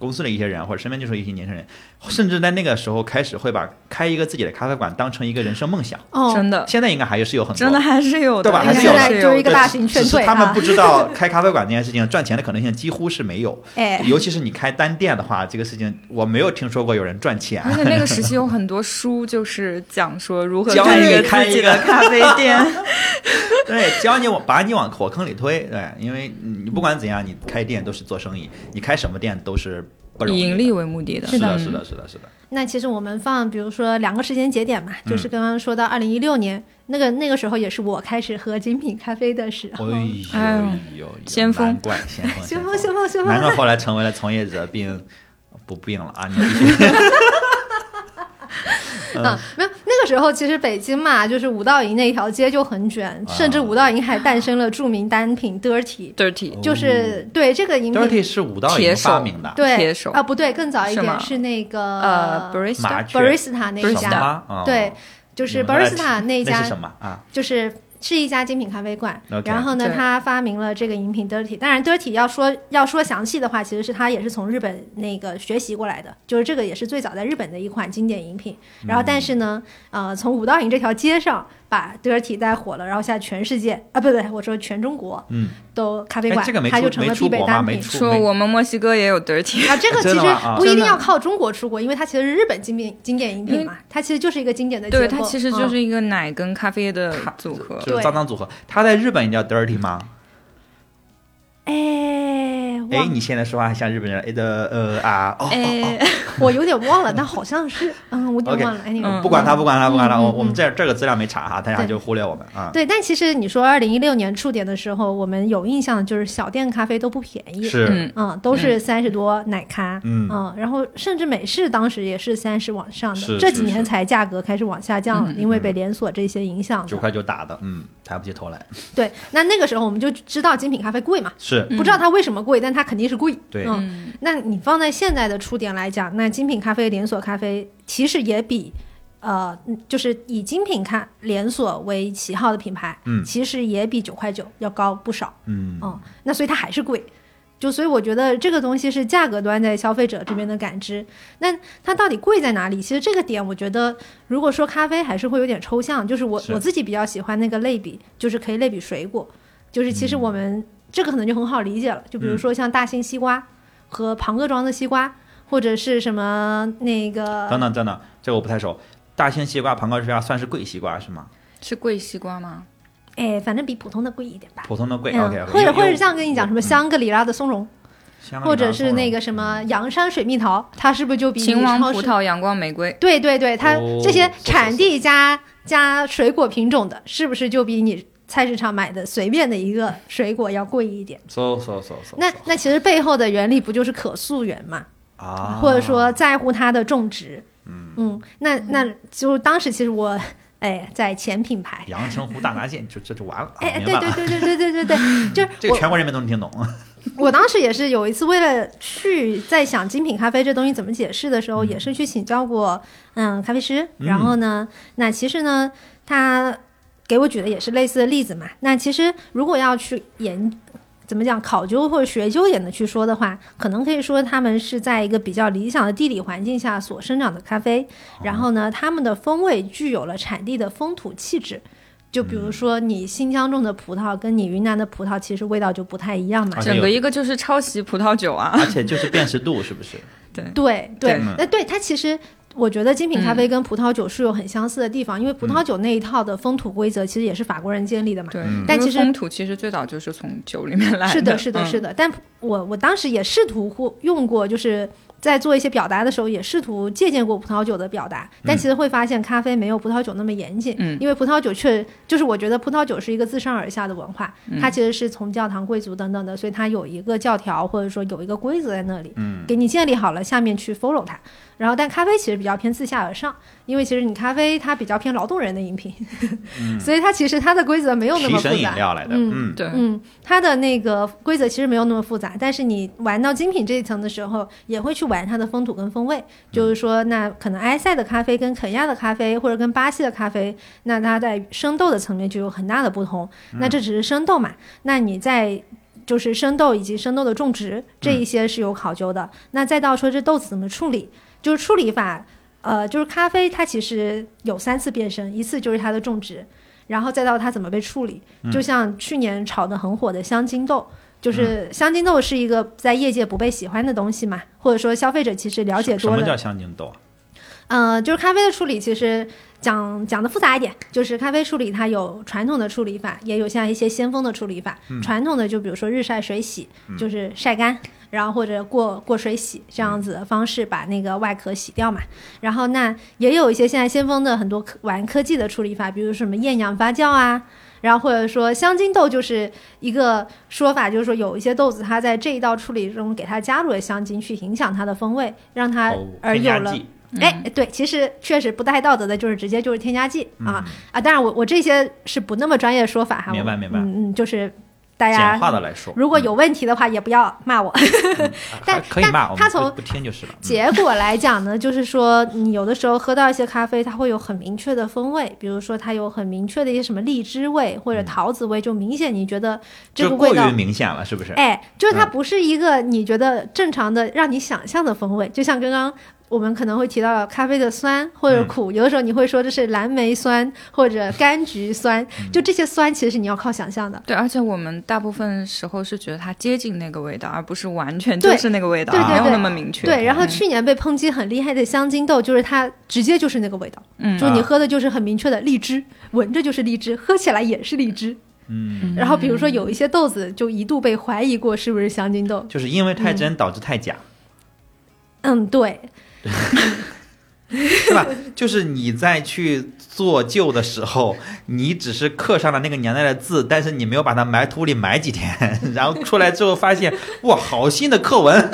嗯公司的一些人或者身边就是一些年轻人，甚至在那个时候开始会把开一个自己的咖啡馆当成一个人生梦想。哦，真的，现在应该还是有很多真的还是有的，对吧还是有就是一个对大型劝退啊他们不。知道开咖啡馆这件事情赚钱的可能性几乎是没有，哎，尤其是你开单店的话，这个事情我没有听说过有人赚钱。而且那个时期有很多书，就是讲说如何教你开一个自己的咖啡店。对，教你往把你往火坑里推，对，因为你不管怎样，你开店都是做生意，你开什么店都是不容易。以盈利为目的的，是的，嗯是的，是的，是的。那其实我们放，比如说两个时间节点嘛，就是嗯刚刚说到二零一六年，那个那个时候也是我开始喝精品咖啡的时候。哎哎呦先锋难怪 先锋，先锋，先锋，先锋！难怪后来成为了从业者，并不病了啊！你必须嗯，没有，那个时候其实北京嘛，就是五道营那一条街就很卷，啊。甚至五道营还诞生了著名单品 Dirty，dirty 就是对这个饮品，Dirty 是五道营铁手发明的，对铁手。啊，不对，更早一点是那个呃 barista barista 那一家，对，就是 barista 那一家那是什么？啊？就是是一家精品咖啡馆。然后呢，他发明了这个饮品 Dirty。当然，Dirty 要说要说详细的话，其实是他也是从日本那个学习过来的，就是这个也是最早在日本的一款经典饮品。然后，但是呢，呃，从五道营这条街上把 Dirty 带火了，然后现在全世界啊，不对，我说全中国嗯，都咖啡哎，馆，这个它就成了？必备单品。没出。没说我们墨西哥也有 dirty，啊，这个其实不一定要靠中国出国，因为它其实是日本经典经典饮品嘛，它其实就是一个经典的结构。对，它其实就嗯是一个奶跟咖啡的组合。就脏脏组合，它在日本也叫 dirty 吗？哎，哎，你现在说话像日本人，哎的呃啊哦。哎，我有点忘了，但好像是，嗯，我有点忘了。哎，那个嗯不管他，不管他，不管它，嗯嗯我我们嗯。这这个资料没查哈，大家就忽略我们啊。对，但其实你说二零一六年触点的时候，我们有印象的就是小店咖啡都不便宜，是，嗯，嗯，都是三十多奶咖，嗯。然后甚至美式当时也是三十往上的，是是这几年才价格开始往下降了，嗯因为被连锁这些影响的。九块九打的，嗯，抬不起头来。对，那那个时候我们就知道精品咖啡贵嘛，是，不知道它为什么贵，但它肯定是贵。对嗯，嗯，那你放在现在的出点来讲，那精品咖啡、连锁咖啡其实也比，呃，嗯就是以精品咖连锁为旗号的品牌，嗯其实也比九块九要高不少。嗯，嗯，那所以它还是贵。就所以我觉得这个东西是价格端在消费者这边的感知，那它到底贵在哪里？其实这个点，我觉得如果说咖啡还是会有点抽象。就是我是我自己比较喜欢那个类比，就是可以类比水果。就是其实我们、这个可能就很好理解了，就比如说像大兴西瓜和庞各庄的西瓜，或者是什么那个等等等等，这个我不太熟。大兴西瓜、庞各西瓜算是贵西瓜是吗？是贵西瓜吗？哎，反正比普通的贵一点吧。普通的贵、嗯 OK，或者或者像跟你讲什么香，格里拉的松茸，香或者是那个个什么阳山水蜜桃，它是不是就比秦王超市葡萄、阳光玫瑰，对对对，它哦这些产地加加水果品种的，是不是就比你菜市场买的随便的一个水果要贵一点？搜搜搜搜，那那其实背后的原理不就是可溯源嘛？啊，或者说在乎它的种植？嗯那那就当时其实我哎在前品牌，阳澄湖大闸蟹，就这就完了，啊哎。对对对对对对对对，就是 这个全国人民都能听懂。我当时也是有一次，为了去在想精品咖啡这东西怎么解释的时候，嗯也是去请教过嗯咖啡师。然后呢，那其实呢，他给我举的也是类似的例子嘛。那其实如果要去研怎么讲考究或者学究一点的去说的话，可能可以说他们是在一个比较理想的地理环境下所生长的咖啡，然后呢，他们的风味具有了产地的风土气质。就比如说，你新疆种的葡萄跟你云南的葡萄其实味道就不太一样嘛。整个一个就是抄袭葡萄酒啊。而且就是辨识度是不是？对，对对嗯，那对它其实。我觉得精品咖啡跟葡萄酒是有很相似的地方，因为葡萄酒那一套的风土规则其实也是法国人建立的嘛。对，嗯但其实风土其实最早就是从酒里面来的是的，是的，嗯是的。但我我当时也试图或用过，就是在做一些表达的时候，也试图借鉴过葡萄酒的表达，但其实会发现咖啡没有葡萄酒那么严谨。嗯因为葡萄酒确就是我觉得葡萄酒是一个自上而下的文化，嗯它其实是从教堂、贵族等等的，所以它有一个教条或者说有一个规则在那里，嗯，给你建立好了，下面去 follow 它。然后，但咖啡其实比较偏自下而上，因为其实你咖啡它比较偏劳动人的饮品，所以它其实它的规则没有那提神饮么复杂。料来的，嗯嗯，对，嗯，它的那个规则其实没有那么复杂，但是你玩到精品这一层的时候，也会去玩它的风土跟风味。就是说，那可能埃塞的咖啡跟肯亚的咖啡，或者跟巴西的咖啡，那它在生豆的层面就有很大的不同。那这只是生豆嘛？那你在就是生豆以及生豆的种植这一些是有考究的。那再到说这豆子怎么处理，就是处理法，呃，就是咖啡它其实有三次变身，一次就是它的种植，然后再到它怎么被处理。就像去年炒得很火的香精豆。就是香精豆是一个在业界不被喜欢的东西嘛，或者说消费者其实了解多了什么叫香精豆啊？呃，就是咖啡的处理，其实讲讲的复杂一点，就是咖啡处理它有传统的处理法，也有像一些先锋的处理法。传统的就比如说日晒水洗，就是晒干，然后或者过过水洗这样子的方式把那个外壳洗掉嘛。然后那也有一些现在先锋的很多科玩科技的处理法，比如什么厌氧发酵啊。然后或者说香精豆就是一个说法，就是说有一些豆子它在这一道处理中给它加入了香精，去影响它的风味，让它哦而有了哎，对，其实确实不太道德的，就是直接就是添加剂、啊啊！当然我，我这些是不那么专业的说法哈，明白明白嗯嗯，就是大简家化的来说，如果有问题的话，也不要骂我。嗯 但还可以骂，他从不听就是了。嗯结果来讲呢，就是说你有的时候喝到一些咖啡，它会有很明确的风味，比如说它有很明确的一些什么荔枝味或者桃子味，就明显你觉得这个味道于明显了，是不是？哎，就是它嗯不是一个你觉得正常的让你想象的风味，就像刚刚我们可能会提到咖啡的酸或者苦，有的时候你会说这是蓝莓酸或者柑橘酸，嗯。就这些酸其实是你要靠想象的。对，而且我们大部分时候是觉得它接近那个味道，而不是完全就是那个味道，对对没有那么明确。对，然后嗯。去年被抨击很厉害的香精豆，就是它直接就是那个味道，嗯。就是你啊喝的就是很明确的荔枝，闻着就是荔枝，喝起来也是荔枝。嗯，然后比如说有一些豆子就一度被怀疑过是不是香精豆，就是因为太真导致太假，嗯，对，是吧？就是你在去做旧的时候，你只是刻上了那个年代的字，但是你没有把它埋土里埋几天，然后出来之后发现，哇，好新的课文，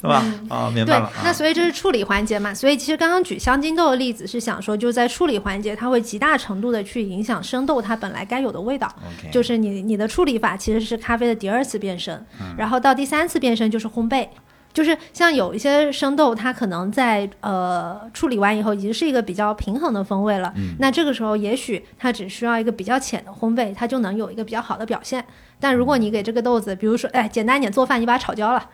是吧？啊，明白对了。，那啊所以这是处理环节嘛？所以其实刚刚举香精豆的例子是想说，就是在处理环节，它会极大程度的去影响生豆它本来该有的味道。就是你你的处理法其实是咖啡的第二次变身，嗯然后到第三次变身就是烘焙。就是像有一些生豆，它可能在呃处理完以后已经是一个比较平衡的风味了。嗯那这个时候也许它只需要一个比较浅的烘焙，它就能有一个比较好的表现。但如果你给这个豆子，比如说，哎，简单一点做饭，你把它炒焦了，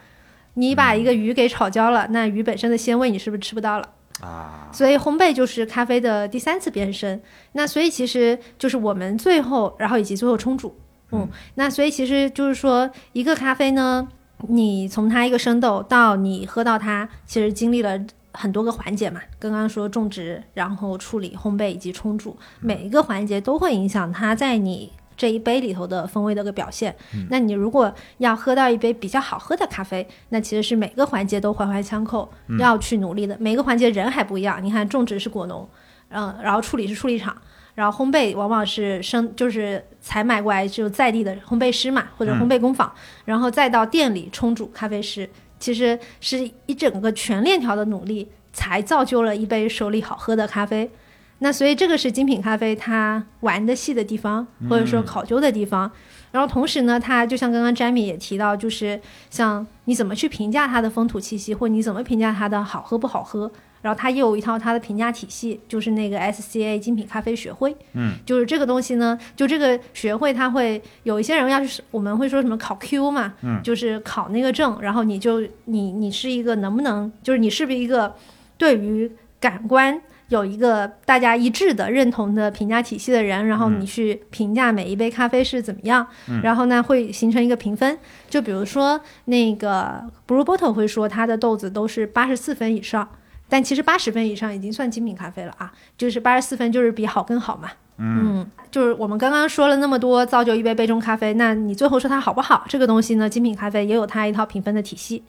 你把一个鱼给炒焦了，那鱼本身的鲜味你是不是吃不到了？啊，所以烘焙就是咖啡的第三次变身。那所以其实就是我们最后，然后以及最后冲煮。嗯，那所以其实就是说，一个咖啡呢，你从它一个生豆到你喝到它，其实经历了很多个环节嘛。刚刚说种植，然后处理、烘焙以及冲煮，每一个环节都会影响它在你这一杯里头的风味的一个表现。那你如果要喝到一杯比较好喝的咖啡，那其实是每个环节都环环相扣，要去努力的。每个环节人还不一样，你看种植是果农，嗯，然后处理是处理厂。然后烘焙往往是生，就是采买过来就在地的烘焙师嘛，或者烘焙工坊，然后再到店里冲煮咖啡师，其实是一整个全链条的努力，才造就了一杯手里好喝的咖啡。那所以这个是精品咖啡它玩的细的地方，或者说考究的地方。然后同时呢，它就像刚刚 Jamie 也提到，就是像你怎么去评价它的风土气息，或你怎么评价它的好喝不好喝。然后它也有一套它的评价体系，就是那个 SCA 精品咖啡学会。嗯，就是这个东西呢，就这个学会，它会有一些人要是我们会说什么考 Q 嘛，嗯，就是考那个证，然后你就你你是一个能不能，就是你是不是一个对于感官有一个大家一致的认同的评价体系的人，然后你去评价每一杯咖啡是怎么样，然后呢会形成一个评分。就比如说那个 Blue Bottle 会说它的豆子都是八十四分以上。但其实八十分以上已经算精品咖啡了啊，就是八十四分就是比好更好嘛。嗯，就是我们刚刚说了那么多造就一杯杯中咖啡，那你最后说它好不好？这个东西呢，精品咖啡也有它一套评分的体系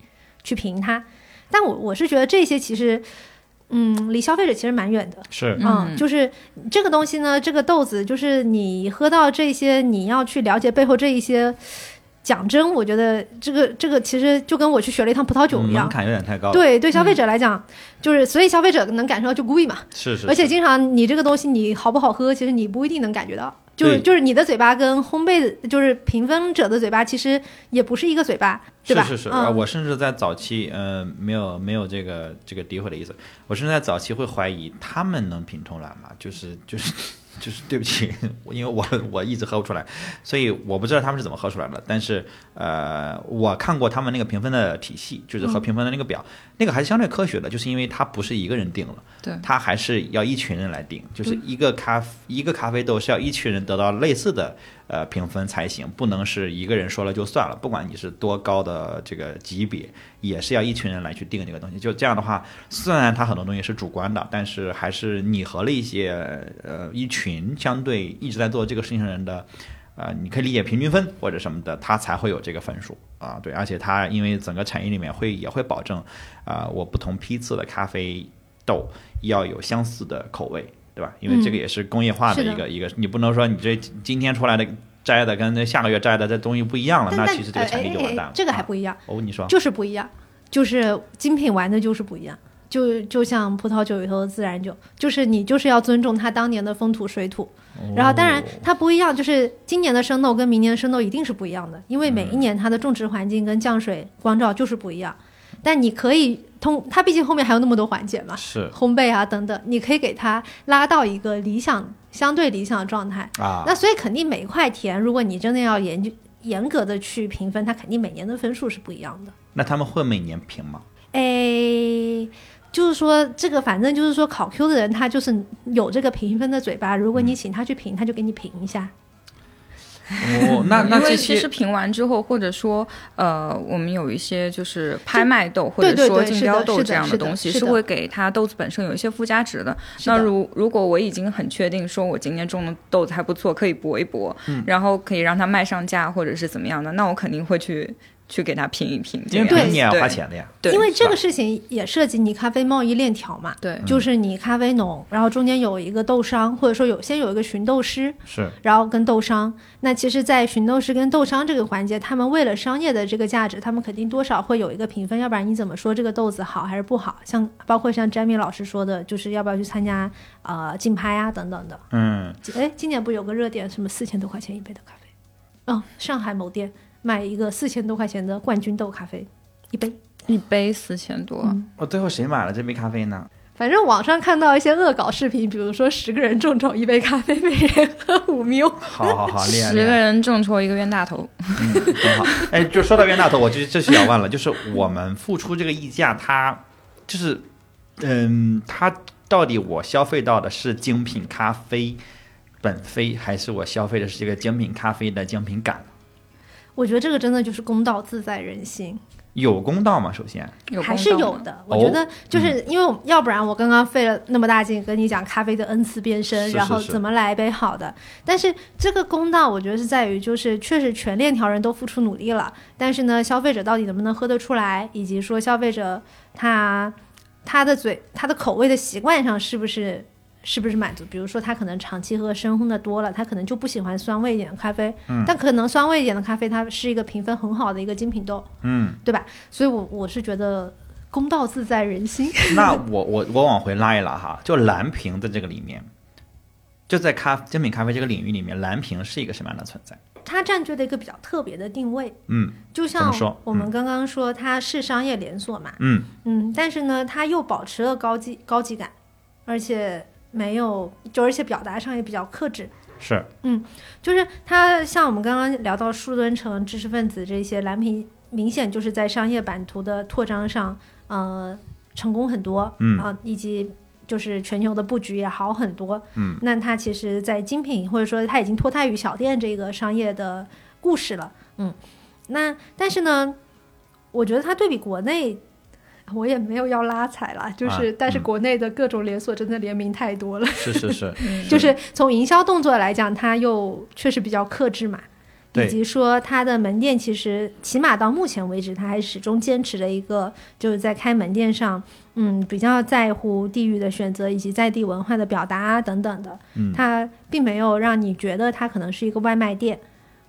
去评它。但我我是觉得这些其实，嗯，离消费者其实蛮远的。是，嗯，就是这个东西呢，这个豆子，就是你喝到这些，你要去了解背后这一些。讲真，我觉得这个这个其实就跟我去学了一趟葡萄酒一样，门槛有点太高。对，对消费者来讲，就是所以消费者能感受到就贵嘛。是是。而且经常你这个东西你好不好喝，其实你不一定能感觉到。就是就是你的嘴巴跟烘焙就是评分者的嘴巴其实也不是一个嘴巴，对吧？是是是。我甚至在早期，呃，没有没有这个这个诋毁的意思。我甚至在早期会怀疑他们能品出来吗？就是就是。就是对不起，因为我我一直喝不出来，所以我不知道他们是怎么喝出来的。但是呃，我看过他们那个评分的体系，就是和评分的那个表，那个还是相对科学的，就是因为它不是一个人定了，对，它还是要一群人来定，就是一个咖一个咖啡豆是要一群人得到类似的。呃，评分才行，不能是一个人说了就算了。不管你是多高的这个级别，也是要一群人来去定这个东西。就这样的话，虽然它很多东西是主观的，但是还是拟合了一些呃一群相对一直在做这个事情的人的，呃，你可以理解平均分或者什么的，它才会有这个分数啊。对，而且它因为整个产业里面会也会保证啊，我不同批次的咖啡豆要有相似的口味。对吧？因为这个也是工业化的一个一个，你不能说你这今天出来的摘的跟那下个月摘的这东西不一样了，那其实这个产品就完蛋了。这个还不一样哦，你说就是不一样，就是精品玩的就是不一样，就就像葡萄酒里头的自然酒，就是你就是要尊重它当年的风土水土，然后当然它不一样，就是今年的生豆跟明年的生豆一定是不一样的，因为每一年它的种植环境跟降水光照就是不一样。但你可以通，它毕竟后面还有那么多环节嘛，是烘焙啊等等，你可以给它拉到一个理想、相对理想的状态啊。那所以肯定每一块田，如果你真的要研究严格的去评分，它肯定每年的分数是不一样的。那他们会每年评吗？哎，就是说这个，反正就是说考 Q 的人，他就是有这个评分的嘴巴。如果你请他去评，他就给你评一下。哦，那那这些其实评完之后，或者说呃，我们有一些就是拍卖豆或者说竞标豆这样的东西，是会给它豆子本身有一些附加值的。那如如果我已经很确定说我今年种的豆子还不错，可以搏一搏，然后可以让它卖上价或者是怎么样的，那我肯定会去。去给他拼一拼，因为你也要花钱的呀。对，因为这个事情也涉及你咖啡贸易链条嘛。对，就是你咖啡农，然后中间有一个豆商，或者说有先有一个寻豆师，是，然后跟豆商。那其实，在寻豆师跟豆商这个环节，他们为了商业的这个价值，他们肯定多少会有一个评分，要不然你怎么说这个豆子好还是不好？像包括像詹米老师说的，就是要不要去参加呃竞拍啊等等的。嗯，哎，今年不有个热点，什么四千多块钱一杯的咖啡？哦，上海某店。买一个四千多块钱的冠军豆咖啡，一杯一杯四千多。我最后谁买了这杯咖啡呢？反正网上看到一些恶搞视频，比如说十个人众筹一杯咖啡，每人喝五喵。好好好，厉害！十个人众筹一个冤大头，嗯，很好。哎，就说到冤大头，我就这是要问了，就是我们付出这个溢价，它就是嗯，它到底我消费到的是精品咖啡本非，还是我消费的是这个精品咖啡的精品感？我觉得这个真的就是公道自在人心。有公道吗？首先，还是公道吗有的。我觉得就是因为我要不然我刚刚费了那么大劲跟你讲咖啡的 n 次变身，是然后怎么来一杯好的。但是这个公道，我觉得是在于就是确实全链条人都付出努力了，但是呢，消费者到底能不能喝得出来，以及说消费者他他的嘴他的口味的习惯上是不是。是不是满足？比如说，他可能长期喝深烘的多了，他可能就不喜欢酸味一点的咖啡。嗯，但可能酸味一点的咖啡，它是一个评分很好的一个精品豆。嗯，对吧？所以我，我是觉得公道自在人心。那我我我往回拉一拉哈，就蓝瓶的这个里面，就在咖精品咖啡这个领域里面，蓝瓶是一个什么样的存在？它占据了一个比较特别的定位，嗯就像我们刚刚说它是商业连锁嘛，嗯嗯，但是呢，它又保持了高级高级感，而且没有，就而且表达上也比较克制。是嗯就是他像我们刚刚聊到树墩城、知识分子这些蓝屏，明显就是在商业版图的扩张上，呃，成功很多，嗯啊、以及就是全球的布局也好很多，嗯，那他其实，在精品或者说他已经脱胎于小店这个商业的故事了，嗯，那但是呢，我觉得他对比国内。我也没有要拉踩啦，就是、啊但是嗯国内的各种连锁真的联名太多了，是是是，就是从营销动作来讲，它又确实比较克制嘛，以及说它的门店其实起码到目前为止，它还始终坚持了一个就是在开门店上，嗯，比较在乎地域的选择以及在地文化的表达啊等等的，嗯它并没有让你觉得它可能是一个外卖店。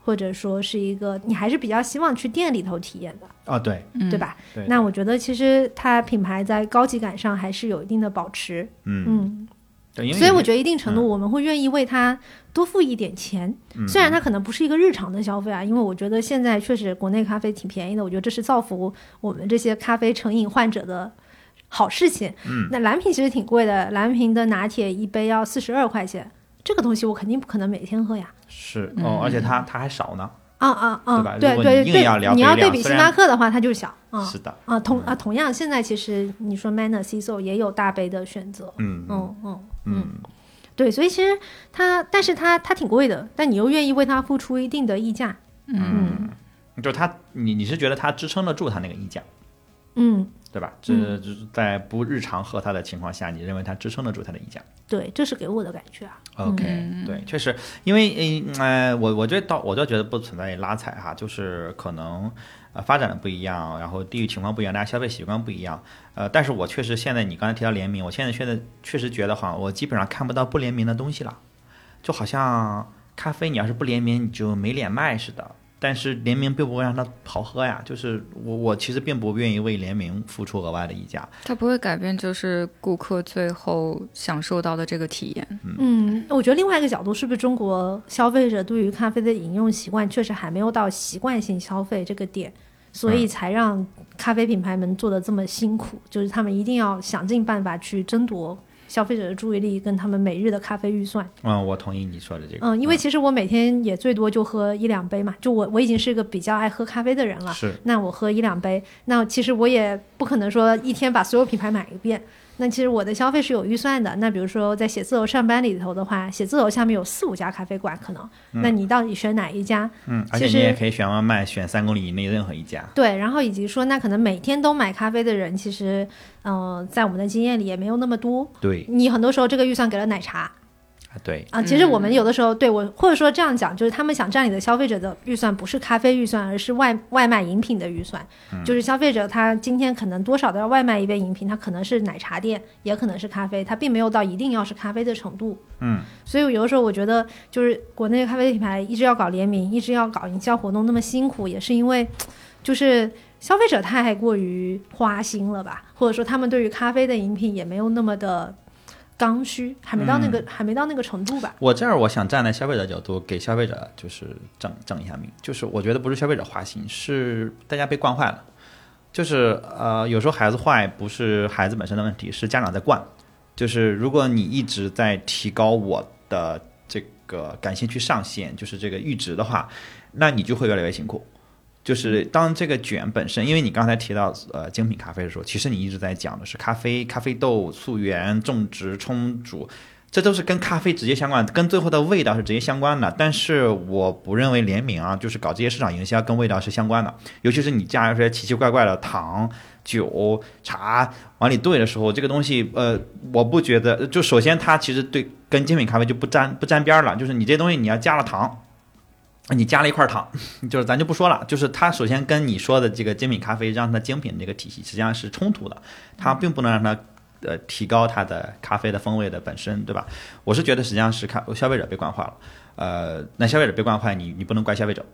或者说是一个，你还是比较希望去店里头体验的，哦对。对吧？对，那我觉得其实它品牌在高级感上还是有一定的保持，嗯。嗯，对，所以我觉得一定程度嗯。我们会愿意为它多付一点钱，虽然它可能不是一个日常的消费啊，因为我觉得现在确实国内咖啡挺便宜的，我觉得这是造福我们这些咖啡成瘾患者的好事情。嗯，那蓝瓶其实挺贵的，蓝瓶的拿铁一杯要四十二块钱，这个东西我肯定不可能每天喝呀。是哦，而且它它还少呢，啊啊啊！对吧对对对你要对比星巴克的话，它就小啊是的，啊同啊同样，现在其实你说 Manner c 也有大杯的选择，嗯嗯嗯嗯对，所以其实它，但是它它挺贵的，但你又愿意为它付出一定的溢价，嗯，就它你你是觉得它支撑得住它那个溢价？嗯，对吧？这就是在不日常喝它的情况下，你认为它支撑得住它的溢价对，这是给我的感觉啊。？OK，、嗯对，确实，因为嗯呃，我我觉得到我就觉得不存在拉踩哈，就是可能呃发展的不一样，然后地域情况不一样，大家消费习惯不一样，呃，但是我确实现在你刚才提到联名，我现在现在确实觉得好像我基本上看不到不联名的东西了，就好像咖啡你要是不联名你就没脸卖似的。但是联名并不会让它好喝呀，就是我我其实并不愿意为联名付出额外的溢价。它不会改变，就是顾客最后享受到的这个体验。嗯，我觉得另外一个角度是不是中国消费者对于咖啡的饮用习惯确实还没有到习惯性消费这个点，所以才让咖啡品牌们做的这么辛苦，就是他们一定要想尽办法去争夺消费者的注意力跟他们每日的咖啡预算。嗯，我同意你说的这个。嗯，因为其实我每天也最多就喝一两杯嘛，就我我已经是一个比较爱喝咖啡的人了。是那我喝一两杯，那其实我也不可能说一天把所有品牌买一遍。那其实我的消费是有预算的。那比如说在写字楼上班里头的话，写字楼下面有四五家咖啡馆，可能，那你到底选哪一家？嗯，而且其实你也可以选外卖，选三公里以内任何一家。对，然后以及说，那可能每天都买咖啡的人，其实，嗯、在我们的经验里也没有那么多。对你很多时候这个预算给了奶茶，啊，对，啊，其实我们有的时候对我，或者说这样讲，就是他们想占领的消费者的预算不是咖啡预算，而是外外卖饮品的预算。就是消费者他今天可能多少都要外卖一杯饮品，他可能是奶茶店，也可能是咖啡，他并没有到一定要是咖啡的程度。嗯，所以有的时候我觉得，就是国内咖啡品牌一直要搞联名，一直要搞营销活动那么辛苦，也是因为就是。消费者太过于花心了吧，或者说他们对于咖啡的饮品也没有那么的刚需，还没到那个、还没到那个程度吧。我这儿我想站在消费者角度，给消费者就是正正一下名，就是我觉得不是消费者花心，是大家被惯坏了。就是呃，有时候孩子坏不是孩子本身的问题，是家长在惯。就是如果你一直在提高我的这个感兴趣上限，就是这个阈值的话，那你就会越来越辛苦。就是当这个卷本身，因为你刚才提到呃精品咖啡的时候，其实你一直在讲的是咖啡、咖啡豆、溯源、种植、冲煮，这都是跟咖啡直接相关，跟最后的味道是直接相关的。但是我不认为联名啊，就是搞这些市场营销跟味道是相关的，尤其是你加一些奇奇怪怪的糖、酒、茶往里兑的时候，这个东西呃，我不觉得。就首先它其实对跟精品咖啡就不沾不沾边儿了，就是你这东西你要加了糖。你加了一块糖，就是咱就不说了，就是它首先跟你说的这个精品咖啡让它精品这个体系实际上是冲突的，它并不能让它呃提高它的咖啡的风味的本身，对吧？我是觉得实际上是看消费者被惯坏了，呃，那消费者被惯坏，你你不能怪消费者，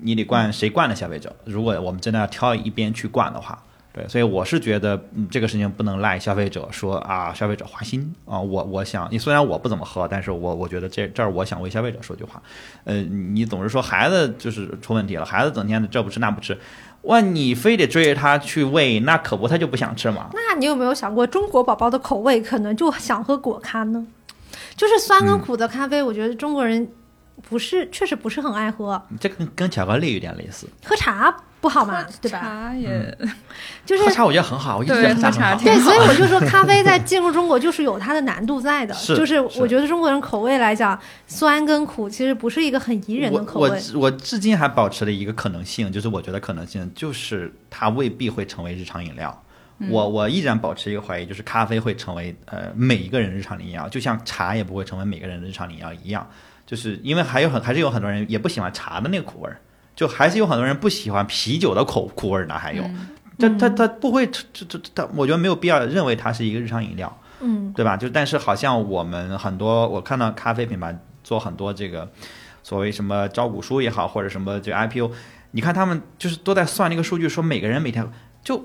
你得惯谁惯的消费者。如果我们真的要挑一边去惯的话。对，所以我是觉得，嗯，这个事情不能赖消费者说啊，消费者花心啊。我我想，你虽然我不怎么喝，但是我我觉得这这儿我想为消费者说句话，呃，你总是说孩子就是出问题了，孩子整天的这不吃那不吃，哇，你非得追着他去喂，那可不他就不想吃嘛。那你有没有想过，中国宝宝的口味可能就想喝果咖呢？就是酸跟苦的咖啡，我觉得中国人不是，确实不是很爱喝。这跟跟巧克力有点类似，喝茶。不好嘛，对吧？茶也，就是喝茶，我觉得很好，我一直觉得喝茶很好。对，所以我就说，咖啡在进入中国就是有它的难度在的。是，就是我觉得中国人口味来讲，酸跟苦其实不是一个很宜人的口味。我我至今还保持了一个可能性，就是我觉得可能性就是它未必会成为日常饮料。我我依然保持一个怀疑，就是咖啡会成为呃每一个人日常饮料，就像茶也不会成为每个人日常饮料一样。就是因为还有很还是有很多人也不喜欢茶的那个苦味儿。就还是有很多人不喜欢啤酒的口苦味呢，还有，这他他不会，这这他，我觉得没有必要认为它是一个日常饮料，嗯，对吧？就但是好像我们很多，我看到咖啡品牌做很多这个所谓什么招股书也好，或者什么这 IPO，你看他们就是都在算那个数据，说每个人每天就。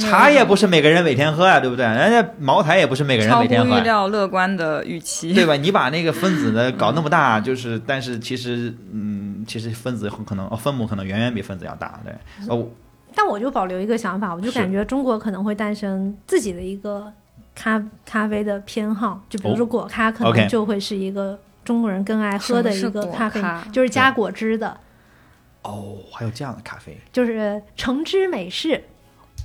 茶也不是每个人每天喝呀，对不对？人家茅台也不是每个人每天喝。预料乐观的预期，对吧？你把那个分子呢搞那么大，就是，但是其实，嗯，其实分子很可能，哦分母可能远远比分子要大，对。哦，但我就保留一个想法，我就感觉中国可能会诞生自己的一个咖咖啡的偏好，就比如说果咖，可能就会是一个中国人更爱喝的一个咖啡，就是加果汁的。哦，还有这样的咖啡，就是橙汁美式。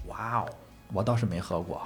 哇哦，我倒是没喝过，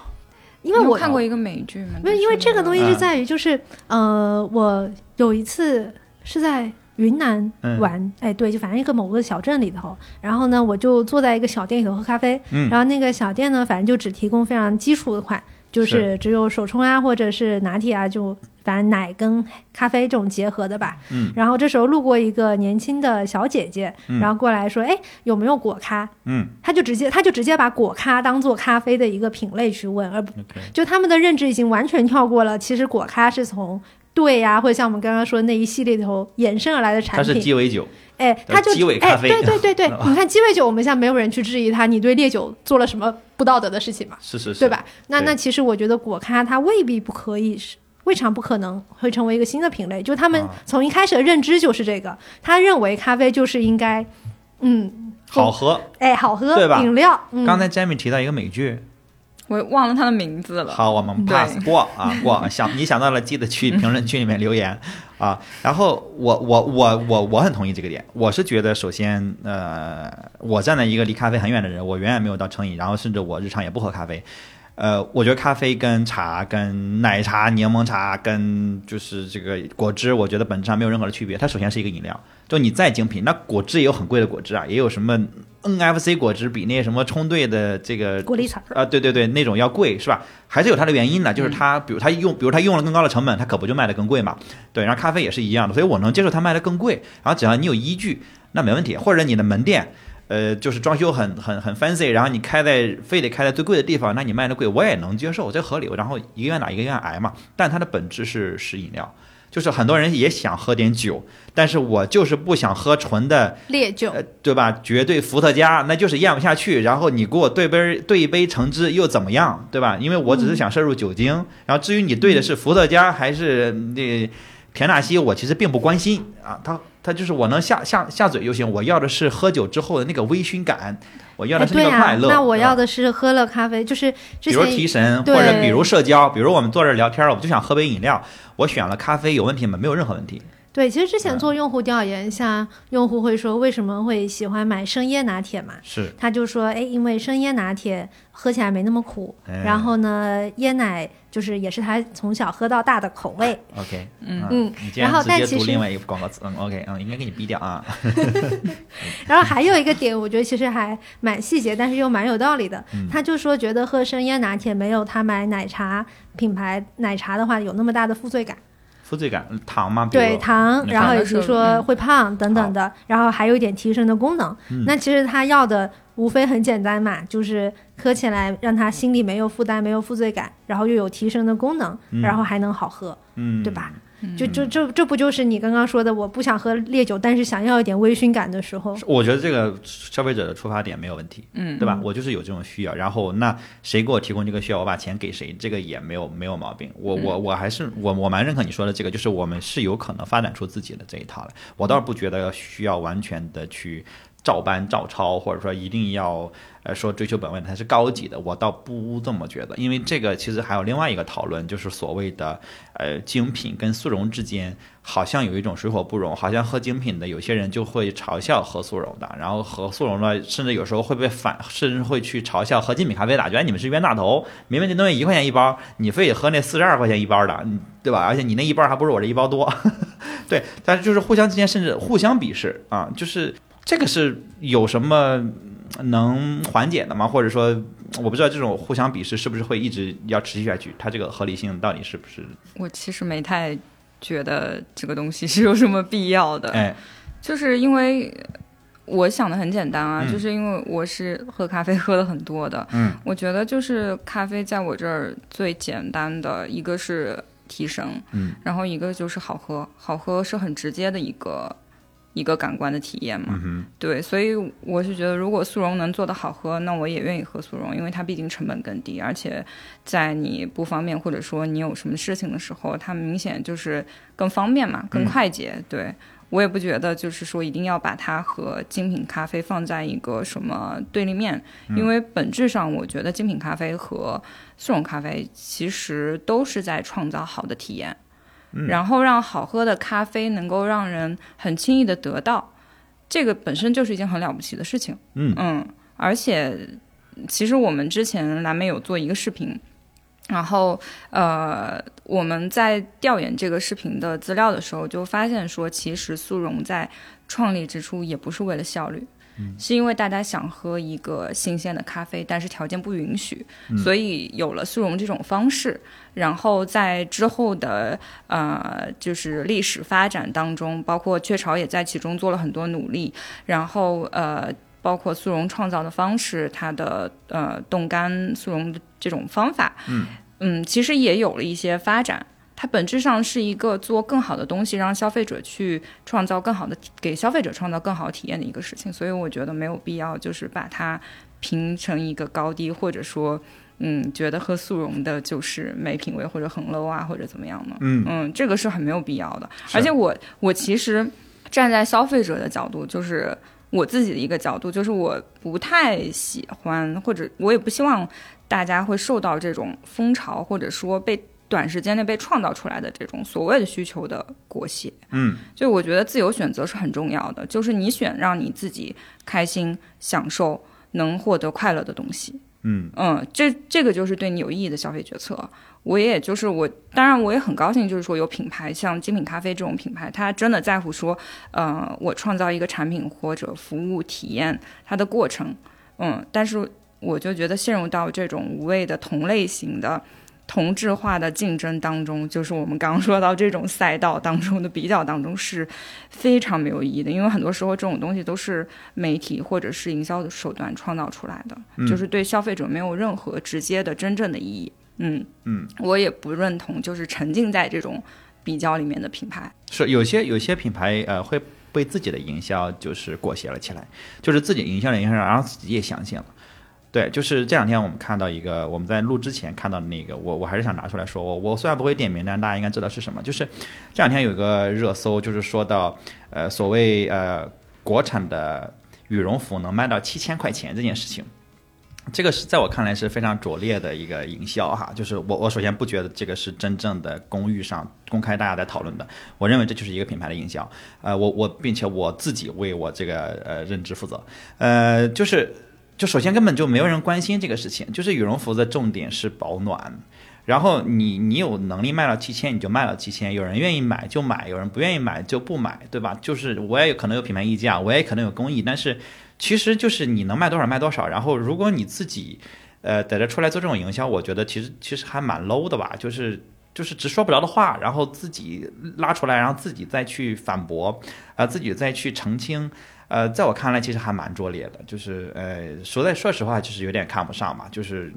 因为我看过一个美剧嘛。因为因为这个东西是在于，就是呃，我有一次是在云南玩，哎，对，就反正一个某个小镇里头，然后呢，我就坐在一个小店里头喝咖啡，然后那个小店呢，反正就只提供非常基础的款，就是只有手冲啊，或者是拿铁啊，就。反正奶跟咖啡这种结合的吧，嗯，然后这时候路过一个年轻的小姐姐，然后过来说，哎，有没有果咖？嗯，他就直接他就直接把果咖当做咖啡的一个品类去问，而不就他们的认知已经完全跳过了。其实果咖是从对呀，或者像我们刚刚说的那一系列里头衍生而来的产品。它是鸡尾酒，哎，它就鸡尾咖啡。对对对对，你看鸡尾酒，我们现在没有人去质疑它，你对烈酒做了什么不道德的事情嘛？是是是，对吧？那那其实我觉得果咖它未必不可以是。未尝不可能会成为一个新的品类，就他们从一开始的认知就是这个，他认为咖啡就是应该，嗯，好喝，哎，好喝，对吧？饮料。刚才 Jamie 提到一个美剧，我忘了他的名字了。好，我们 pass 过啊，过。想你想到了，记得去评论 区里面留言啊。然后我我我我我很同意这个点，我是觉得首先，呃，我站在一个离咖啡很远的人，我远远没有到成瘾，然后甚至我日常也不喝咖啡。呃，我觉得咖啡跟茶、跟奶茶、柠檬茶、跟就是这个果汁，我觉得本质上没有任何的区别。它首先是一个饮料，就你再精品，那果汁也有很贵的果汁啊，也有什么 NFC 果汁比那什么冲兑的这个果粒彩啊，对对对，那种要贵是吧？还是有它的原因的，就是它，比如它用，比如它用了更高的成本，它可不就卖的更贵嘛？对，然后咖啡也是一样的，所以我能接受它卖的更贵，然后只要你有依据，那没问题，或者你的门店。呃，就是装修很很很 fancy，然后你开在非得开在最贵的地方，那你卖的贵我也能接受，这合理。然后一个愿打一个愿挨嘛。但它的本质是是饮料，就是很多人也想喝点酒，但是我就是不想喝纯的烈酒，对吧？绝对伏特加那就是咽不下去。然后你给我兑杯兑一杯橙汁又怎么样，对吧？因为我只是想摄入酒精。然后至于你兑的是伏特加还是那田纳西，我其实并不关心啊。它。它就是我能下下下嘴就行，我要的是喝酒之后的那个微醺感，我要的是那个快乐。那我要的是喝了咖啡，就是比如提神，或者比如社交，比如我们坐这聊天，我就想喝杯饮料，我选了咖啡，有问题吗？没有任何问题。对，其实之前做用户调研，像用户会说为什么会喜欢买生椰拿铁嘛？是，他就说，哎，因为生椰拿铁喝起来没那么苦，哎然后呢，椰奶就是也是他从小喝到大的口味。OK，嗯嗯然然后但其实另外一个广告词，嗯，OK，嗯，应该给你逼掉啊。然后还有一个点，我觉得其实还蛮细节，但是又蛮有道理的。嗯他就说觉得喝生椰拿铁没有他买奶茶品牌奶茶的话有那么大的负罪感。负罪感，糖嘛？对糖，然后以及看的是嗯说会胖等等的，然后还有一点提神的功能。嗯那其实他要的无非很简单嘛，就是喝起来让他心里没有负担、没有负罪感，然后又有提神的功能，嗯然后还能好喝，嗯，对吧？就就这这不就是你刚刚说的，我不想喝烈酒，但是想要一点微醺感的时候？我觉得这个消费者的出发点没有问题，嗯对吧？我就是有这种需要，然后那谁给我提供这个需要，我把钱给谁，这个也没有没有毛病。我我我还是我我蛮认可你说的这个，就是我们是有可能发展出自己的这一套来。我倒是不觉得需要完全的去照搬照抄，或者说一定要呃说追求本位才是高级的，我倒不这么觉得。因为这个其实还有另外一个讨论，就是所谓的呃精品跟速溶之间。好像有一种水火不容，好像喝精品的有些人就会嘲笑喝速溶的，然后喝速溶的，甚至有时候会被反，甚至会去嘲笑喝精品咖啡的，觉得你们是冤大头，明明这东西一块钱一包，你非得喝那四十二块钱一包的，对吧？而且你那一包还不如我这一包多，对，但是就是互相之间甚至互相鄙视啊，就是这个是有什么能缓解的吗？或者说，我不知道这种互相鄙视是不是会一直要持续下去，它这个合理性到底是不是？我其实没太觉得这个东西是有什么必要的，哎，就是因为我想的很简单啊，嗯。就是因为我是喝咖啡喝的很多的，嗯。我觉得就是咖啡在我这儿最简单的一个是提神，嗯。然后一个就是好喝，好喝是很直接的一个一个感官的体验嘛。嗯。对，所以我是觉得，如果速溶能做得好喝，那我也愿意喝速溶，因为它毕竟成本更低，而且在你不方便或者说你有什么事情的时候，它明显就是更方便嘛，更快捷。对我也不觉得就是说一定要把它和精品咖啡放在一个什么对立面，因为本质上我觉得精品咖啡和速溶咖啡其实都是在创造好的体验。然后让好喝的咖啡能够让人很轻易的得到，这个本身就是一件很了不起的事情。嗯而且其实我们之前蓝莓有做一个视频，然后呃我们在调研这个视频的资料的时候，就发现说，其实速溶在创立之初也不是为了效率。是因为大家想喝一个新鲜的咖啡，但是条件不允许，所以有了速溶这种方式。然后在之后的呃，就是历史发展当中，包括雀巢也在其中做了很多努力。然后呃，包括速溶创造的方式，它的呃冻干速溶的这种方法，嗯其实也有了一些发展。它本质上是一个做更好的东西，让消费者去创造更好的，给消费者创造更好体验的一个事情。所以我觉得没有必要就是把它评成一个高低，或者说，嗯，觉得喝速溶的就是没品味或者很 low 啊，或者怎么样呢？嗯这个是很没有必要的。而且我我其实站在消费者的角度，就是我自己的一个角度，就是我不太喜欢，或者我也不希望大家会受到这种风潮，或者说被短时间内被创造出来的这种所谓的需求的裹挟。嗯就我觉得自由选择是很重要的，就是你选让你自己开心、享受、能获得快乐的东西。嗯嗯，这这个就是对你有意义的消费决策。我也就是我，当然我也很高兴，就是说有品牌像精品咖啡这种品牌，它真的在乎说，呃，我创造一个产品或者服务体验它的过程。嗯，但是我就觉得陷入到这种无谓的同类型的。同质化的竞争当中，就是我们刚刚说到这种赛道当中的比较当中是非常没有意义的，因为很多时候这种东西都是媒体或者是营销的手段创造出来的，就是对消费者没有任何直接的真正的意义。嗯嗯，我也不认同就是沉浸在这种比较里面的品牌。是有些有些品牌呃会被自己的营销就是裹挟了起来，就是自己营销的营销，然后自己也相信了。对，就是这两天我们看到一个，我们在录之前看到的那个，我我还是想拿出来说，我我虽然不会点名，但大家应该知道是什么。就是这两天有一个热搜，就是说到呃所谓呃国产的羽绒服能卖到七千块钱这件事情。这个是在我看来是非常拙劣的一个营销哈，就是我我首先不觉得这个是真正的公域上公开大家在讨论的，我认为这就是一个品牌的营销，呃，我我并且我自己为我这个呃认知负责，呃，就是就首先根本就没有人关心这个事情，就是羽绒服的重点是保暖。然后你你有能力卖到七千，你就卖到七千，有人愿意买就买，有人不愿意买就不买，对吧？就是我也有可能有品牌溢价，我也可能有工艺，但是其实就是你能卖多少卖多少。然后如果你自己呃在这出来做这种营销，我觉得其实其实还蛮 low 的吧，就是就是直说不着的话，然后自己拉出来，然后自己再去反驳，啊，自己再去澄清。呃，在我看来，其实还蛮拙劣的，就是呃，说在说实话，就是有点看不上嘛，就是，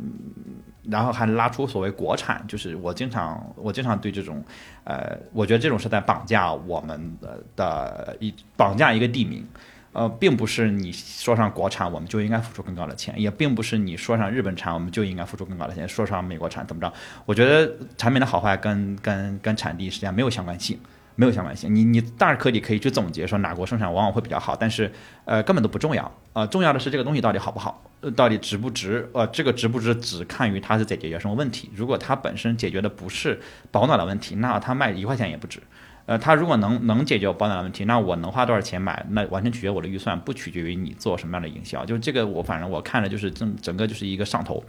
然后还拉出所谓国产，就是我经常我经常对这种，呃，我觉得这种是在绑架我们的的一绑架一个地名，呃，并不是你说上国产我们就应该付出更高的钱，也并不是你说上日本产我们就应该付出更高的钱，说上美国产怎么着？我觉得产品的好坏跟跟跟产地实际上没有相关性。没有相关性，你你当然可以可以去总结说哪国生产往往会比较好，但是呃根本都不重要，呃重要的是这个东西到底好不好，呃到底值不值，呃这个值不值只看于它是在解决什么问题，如果它本身解决的不是保暖的问题，那它卖一块钱也不值。呃，它如果能能解决保暖问题，那我能花多少钱买？那完全取决我的预算，不取决于你做什么样的营销。就这个，我反正我看着就是整整个就是一个上头，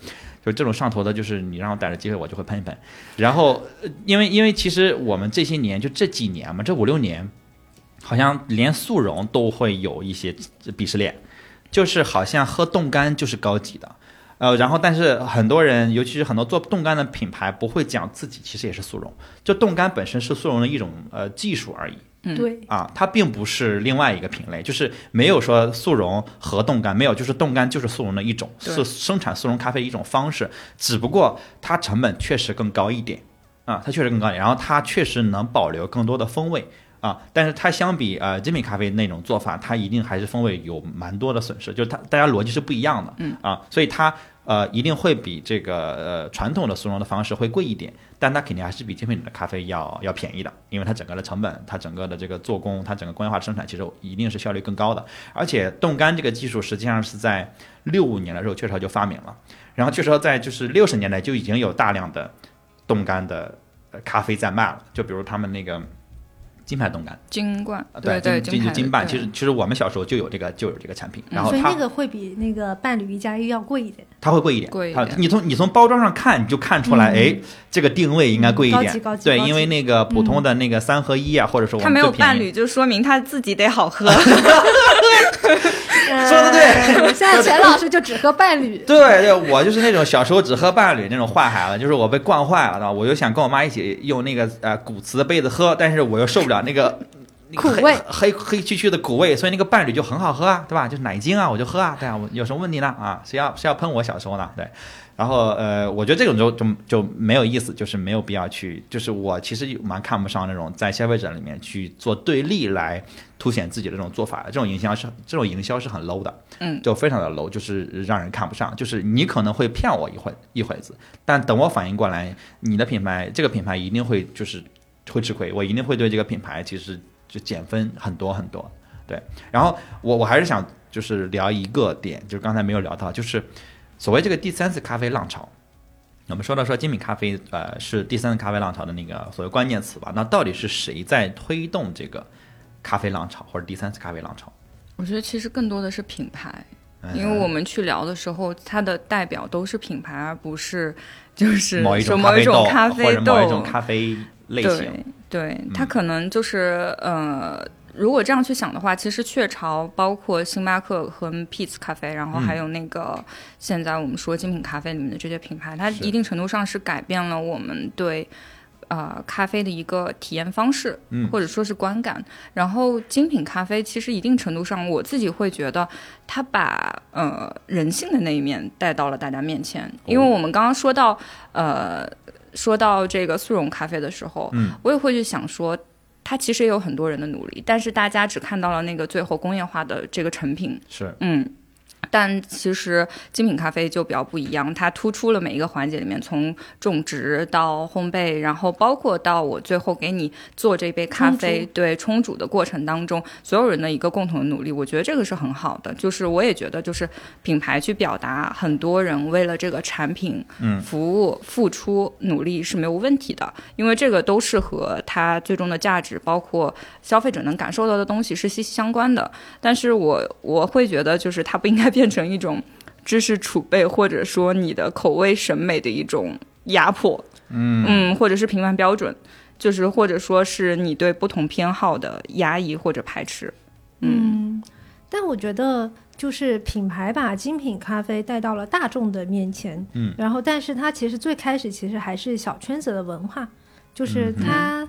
就这种上头的，就是你让我逮着机会我就会喷一喷。然后，因为因为其实我们这些年就这几年嘛，这五六年，好像连速溶都会有一些鄙视链，就是好像喝冻干就是高级的。呃，然后但是很多人，尤其是很多做冻干的品牌，不会讲自己其实也是速溶，就冻干本身是速溶的一种呃技术而已。嗯，对，啊，它并不是另外一个品类，就是没有说速溶和冻干，没有，就是冻干就是速溶的一种，是生产速溶咖啡一种方式，只不过它成本确实更高一点啊，它确实更高一点，然后它确实能保留更多的风味。啊，但是它相比呃精品咖啡那种做法，它一定还是风味有蛮多的损失，就是它大家逻辑是不一样的，嗯啊，所以它呃一定会比这个呃传统的速溶的方式会贵一点，但它肯定还是比精品的咖啡要要便宜的，因为它整个的成本，它整个的这个做工，它整个工业化生产其实一定是效率更高的，而且冻干这个技术实际上是在六五年的时候雀巢就发明了，然后雀巢在就是六十年代就已经有大量的冻干的咖啡在卖了，就比如他们那个。金牌冻干，金冠，对对，金金金办。其实其实我们小时候就有这个就有这个产品，然后所以那个会比那个伴侣一加一要贵一点。它会贵一点，贵一点。你从你从包装上看，你就看出来，哎，这个定位应该贵一点。高级高级。对，因为那个普通的那个三合一啊，或者说它没有伴侣，就说明它自己得好喝。说的对，现在钱老师就只喝伴侣。对对，我就是那种小时候只喝伴侣那种坏孩子，就是我被惯坏了，知道我就想跟我妈一起用那个呃古瓷的杯子喝，但是我又受不了那个苦味，黑黑黢黢的苦味，所以那个伴侣就很好喝啊，对吧？就是奶精啊，我就喝啊，对啊，我有什么问题呢？啊，谁要谁要喷我小时候呢？对。然后呃，我觉得这种就就就没有意思，就是没有必要去，就是我其实蛮看不上那种在消费者里面去做对立来凸显自己的这种做法，这种营销是这种营销是很 low 的，嗯，就非常的 low，就是让人看不上，就是你可能会骗我一会一会子，但等我反应过来，你的品牌这个品牌一定会就是会吃亏，我一定会对这个品牌其实就减分很多很多，对，然后我我还是想就是聊一个点，就是刚才没有聊到，就是。所谓这个第三次咖啡浪潮，我们说到说精品咖啡，呃，是第三次咖啡浪潮的那个所谓关键词吧？那到底是谁在推动这个咖啡浪潮或者第三次咖啡浪潮？我觉得其实更多的是品牌，因为我们去聊的时候，它的代表都是品牌，而不是就是某一种咖啡豆或者某一种咖啡类型。对，它可能就是呃。如果这样去想的话，其实雀巢包括星巴克和 Peet's 咖啡，然后还有那个现在我们说精品咖啡里面的这些品牌，它一定程度上是改变了我们对呃咖啡的一个体验方式，或者说是观感。然后精品咖啡其实一定程度上，我自己会觉得它把呃人性的那一面带到了大家面前。因为我们刚刚说到呃说到这个速溶咖啡的时候，我也会去想说。它其实也有很多人的努力，但是大家只看到了那个最后工业化的这个成品。是，嗯，但其实精品咖啡就比较不一样，它突出了每一个环节里面，从种植到烘焙，然后包括到我最后给你做这杯咖啡，对冲煮的过程当中，所有人的一个共同的努力，我觉得这个是很好的。就是我也觉得，就是品牌去表达很多人为了这个产品、嗯服务付出努力是没有问题的，因为这个都是和它最终的价值，包括消费者能感受到的东西是息息相关的。但是我我会觉得，就是它不应该 变成一种知识储备，或者说你的口味审美的一种压迫，嗯。或者是评判标准，就是或者说是你对不同偏好的压抑或者排斥。嗯，但我觉得就是品牌把精品咖啡带到了大众的面前，嗯，然后但是它其实最开始其实还是小圈子的文化，就是嗯它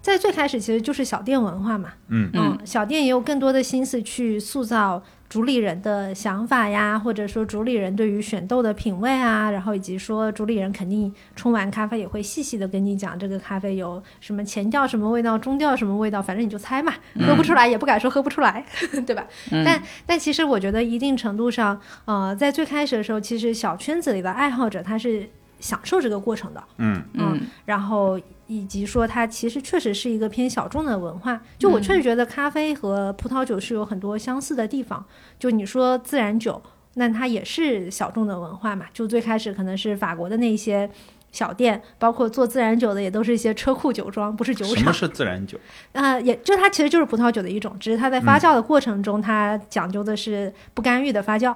在最开始其实就是小店文化嘛，嗯。嗯，小店也有更多的心思去塑造主理人的想法呀，或者说主理人对于选豆的品味啊，然后以及说主理人肯定冲完咖啡也会细细的跟你讲这个咖啡有什么前调什么味道，中调什么味道，反正你就猜嘛，喝不出来也不敢说喝不出来，对吧？但但其实我觉得一定程度上，呃，在最开始的时候，其实小圈子里的爱好者他是享受这个过程的，嗯嗯，然后以及说它其实确实是一个偏小众的文化。就我确实觉得咖啡和葡萄酒是有很多相似的地方。就你说自然酒，那它也是小众的文化嘛。就最开始可能是法国的那些小店，包括做自然酒的也都是一些车库酒庄，不是酒厂。什么是自然酒？呃，也就它其实就是葡萄酒的一种，只是它在发酵的过程中，它讲究的是不干预的发酵。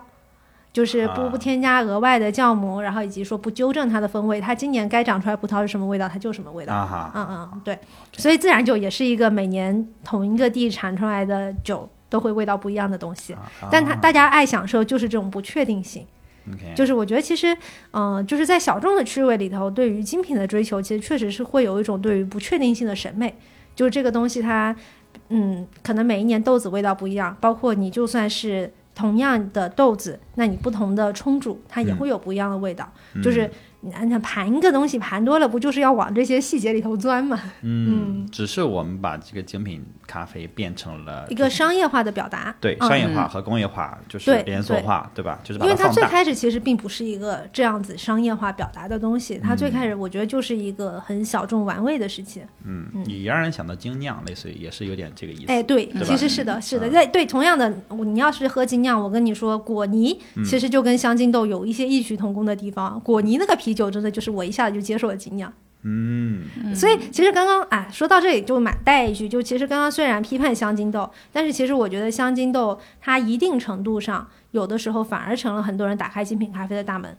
就是不啊不添加额外的酵母，然后以及说不纠正它的风味，它今年该长出来葡萄是什么味道，它就什么味道。啊，嗯嗯，对，所以自然酒也是一个每年同一个地产出来的酒都会味道不一样的东西，啊但它大家爱享受就是这种不确定性。就是我觉得其实，嗯、就是在小众的趣味里头，对于精品的追求，其实确实是会有一种对于不确定性的审美。就是这个东西它，嗯，可能每一年豆子味道不一样，包括你就算是同样的豆子，那你不同的冲煮，它也嗯会有不一样的味道。嗯就是你按照盘一个东西盘多了，不就是要往这些细节里头钻吗？嗯，只是我们把这个精品咖啡变成了一个商业化的表达。嗯对商业化和工业化，就是连锁化，对吧？就是把因为它最。开始其实并不是一个这样子商业化表达的东西，它最开始我觉得就是一个很小众玩味的事情。嗯，你让人想到精酿，类似于也是有点这个意思。哎，对，对其实是的，是的，在对对，同样的，你要是喝精酿，我跟你说，果泥嗯其实就跟香精豆有一些异曲同工的地方。果泥那个啤酒真的就是我一下子就接受了精酿。嗯所以其实刚刚哎，说到这里就满带一句，就其实刚刚虽然批判香精豆，但是其实我觉得香精豆它一定程度上有的时候反而成了很多人打开精品咖啡的大门，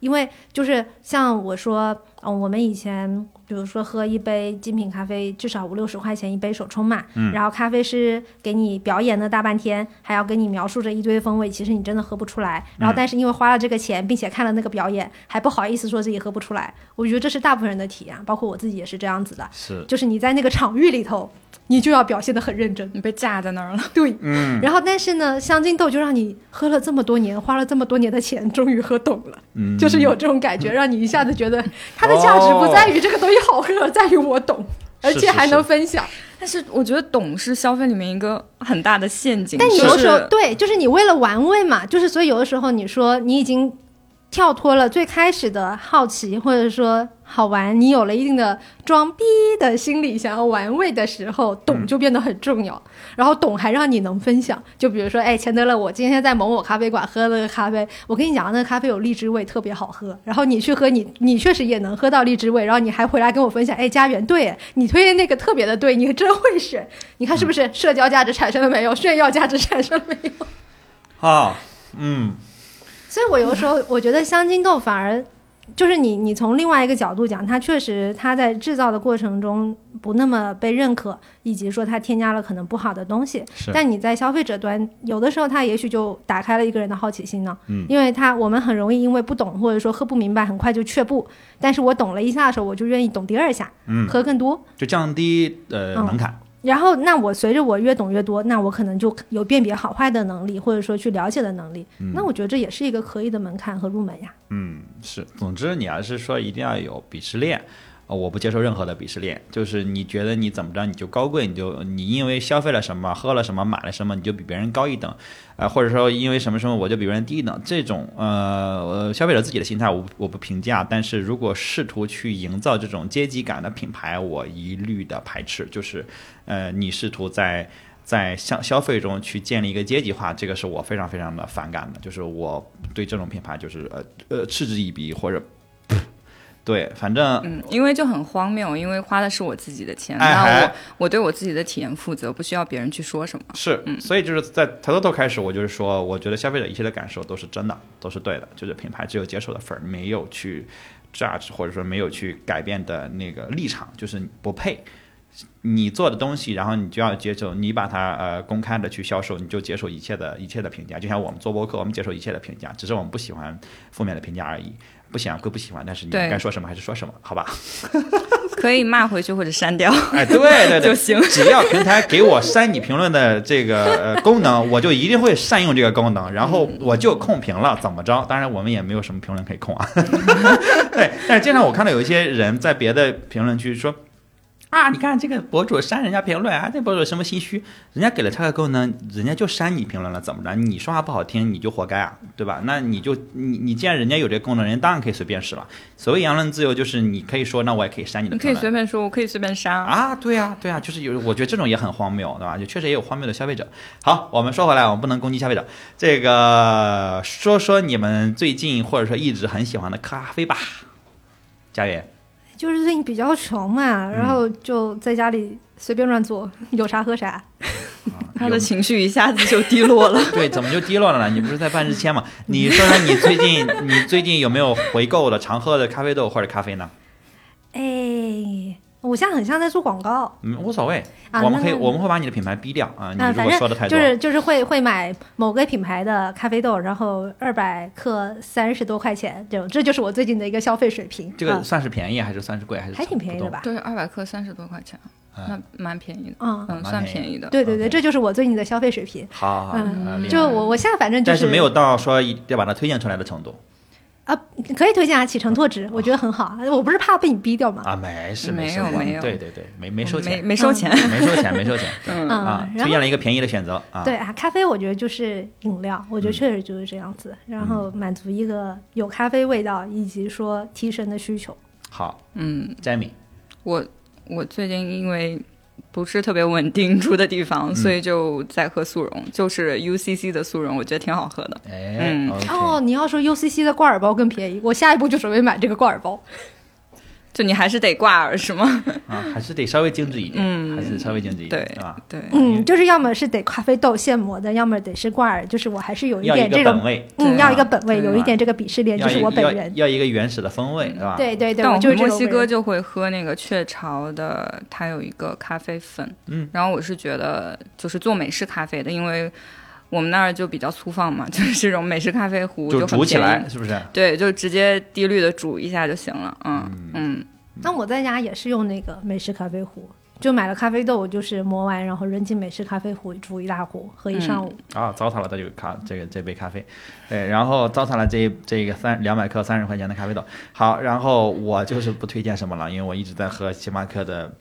因为就是像我说，嗯，我们以前比如说喝一杯精品咖啡，至少五六十块钱一杯手冲嘛，嗯然后咖啡师给你表演了大半天，还要跟你描述着一堆风味，其实你真的喝不出来。然后但是因为花了这个钱，并且看了那个表演，还不好意思说自己喝不出来。我觉得这是大部分人的体验，包括我自己也是这样子的。是，就是你在那个场域里头，你就要表现得很认真。你被架在那儿了，对，嗯然后但是呢，香精豆就让你喝了这么多年，花了这么多年的钱，终于喝懂了，嗯，就是有这种感觉，让你一下子觉得它的价值不在于这个东西好喝，而在于我懂，而且还能分享。但是我觉得懂是消费里面一个很大的陷阱。但你有的时候对，就是你为了玩味嘛，就是所以有的时候你说你已经跳脱了最开始的好奇，或者说好玩，你有了一定的装逼的心理，想要玩味的时候，懂就变得很重要。然后懂还让你能分享，就比如说，哎，钱德勒，我今天在某某咖啡馆喝了个咖啡，我跟你讲，那个咖啡有荔枝味，特别好喝。然后你去喝，你你确实也能喝到荔枝味，然后你还回来跟我分享，哎，家园对你推荐那个特别的对，你真会选，你看是不是社交价值产生了没有？炫耀价值产生了没有？啊，嗯所以我有时候我觉得香精豆反而就是你你从另外一个角度讲，它确实它在制造的过程中不那么被认可，以及说它添加了可能不好的东西。是，但你在消费者端，有的时候它也许就打开了一个人的好奇心呢。嗯因为它我们很容易因为不懂或者说喝不明白，很快就却步。但是我懂了一下的时候，我就愿意懂第二下，嗯，喝更多。就降低呃嗯门槛。然后，那我随着我越懂越多，那我可能就有辨别好坏的能力，或者说去了解的能力。嗯那我觉得这也是一个可以的门槛和入门呀。嗯，是。总之，你要是说一定要有鄙视链，呃我不接受任何的鄙视链，就是你觉得你怎么着你就高贵，你就你因为消费了什么、喝了什么、买了什么，你就比别人高一等，啊、或者说因为什么什么我就比别人低一等，这种呃呃消费者自己的心态我我不评价，但是如果试图去营造这种阶级感的品牌，我一律的排斥，就是呃你试图在。在消消费中去建立一个阶级化，这个是我非常非常的反感的，就是我对这种品牌就是呃呃嗤之以鼻或者。对，反正嗯，因为就很荒谬，因为花的是我自己的钱，哎那还我我对我自己的体验负责，不需要别人去说什么。是，嗯所以就是在头头头开始，我就是说，我觉得消费者一切的感受都是真的，都是对的，就是品牌只有接受的份儿，没有去 judge 或者说没有去改变的那个立场，就是不配。你做的东西，然后你就要接受，你把它呃公开的去销售，你就接受一切的一切的评价。就像我们做博客，我们接受一切的评价，只是我们不喜欢负面的评价而已。不喜欢归不喜欢，但是你对该说什么还是说什么，好吧？可以骂回去或者删掉。哎，对对对，就行只要平台给我删你评论的这个呃功能，我就一定会善用这个功能，然后我就控评了，怎么着？当然我们也没有什么评论可以控啊。对，但是经常我看到有一些人在别的评论区说。啊！你看这个博主删人家评论啊，这博主什么心虚？人家给了他个功能，人家就删你评论了，怎么着？你说话不好听，你就活该啊，对吧？那你就你你既然人家有这个功能，人家当然可以随便使了。所谓言论自由，就是你可以说，那我也可以删你的你可以。随便说，我可以随便删。啊，对呀、对呀、就是有，我觉得这种也很荒谬，对吧？就确实也有荒谬的消费者。好，我们说回来，我们不能攻击消费者。这个说说你们最近或者说一直很喜欢的咖啡吧，佳悦。就是最近比较穷嘛，嗯然后就在家里随便乱做，有啥喝啥。他的情绪一下子就低落了。对，怎么就低落了呢？你不是在办日签吗？你说说你最近你最近有没有回购的常喝的咖啡豆或者咖啡呢？哎，我现在很像在做广告嗯，无所谓，啊我们可以我们会把你的品牌逼掉啊。你啊，如果说的太多，就是就是会会买某个品牌的咖啡豆，然后二百克三十多块钱，这种这就是我最近的一个消费水平。这个啊算是便宜还是算是贵还是还挺便宜的吧？对，二百克三十多块钱，那蛮便宜的。嗯，嗯，算便宜的。对对对，这就是我最近的消费水平。好好好，嗯就我我现在反正就但是没有到说一要把它推荐出来的程度啊，可以推荐啊，启程拓殖，我觉得很好。我不是怕被你逼掉吗？啊，没事事没有没有。对对对，没没收钱，没收钱。没收钱，没收钱，嗯。啊嗯，，推然后荐了一个便宜的选择啊，对啊，咖啡我觉得就是饮料，我觉嗯得确实就是这样子，然后满足一个有咖啡味道以及说提神的需求。好。嗯，，Jamie，我我最近因为不是特别稳定住的地方，所以就在喝速溶，就是 UCC 的速溶，我觉得挺好喝的。哎嗯哦，你要说 UCC 的挂耳包更便宜，我下一步就准备买这个挂耳包。就你还是得挂耳是吗？啊，还是得稍微精致一点，嗯还是稍微精致一点，对是吧？对，嗯，就是要么是得咖啡豆现磨的，要么得是挂耳，就是我还是有一点这种，个嗯，要一个本味，有一点这个鄙视链，就是我本人。要一个原始的风味，是吧？对对对，但我就是墨西哥就会喝那个雀巢的，它有一个咖啡粉，嗯，然后我是觉得就是做美式咖啡的，因为我们那儿就比较粗放嘛，就是这种美式咖啡壶就很煮起来，是不是？对，就直接滴滤的煮一下就行了，嗯嗯，那我在家也是用那个美式咖啡壶，就买了咖啡豆，就是磨完然后扔进美式咖啡壶煮一大壶，喝一上午。啊，糟蹋了这个咖这个这杯咖啡，对，然后糟蹋了这这个三两百克三十块钱的咖啡豆。好，然后我就是不推荐什么了，因为我一直在喝星巴克的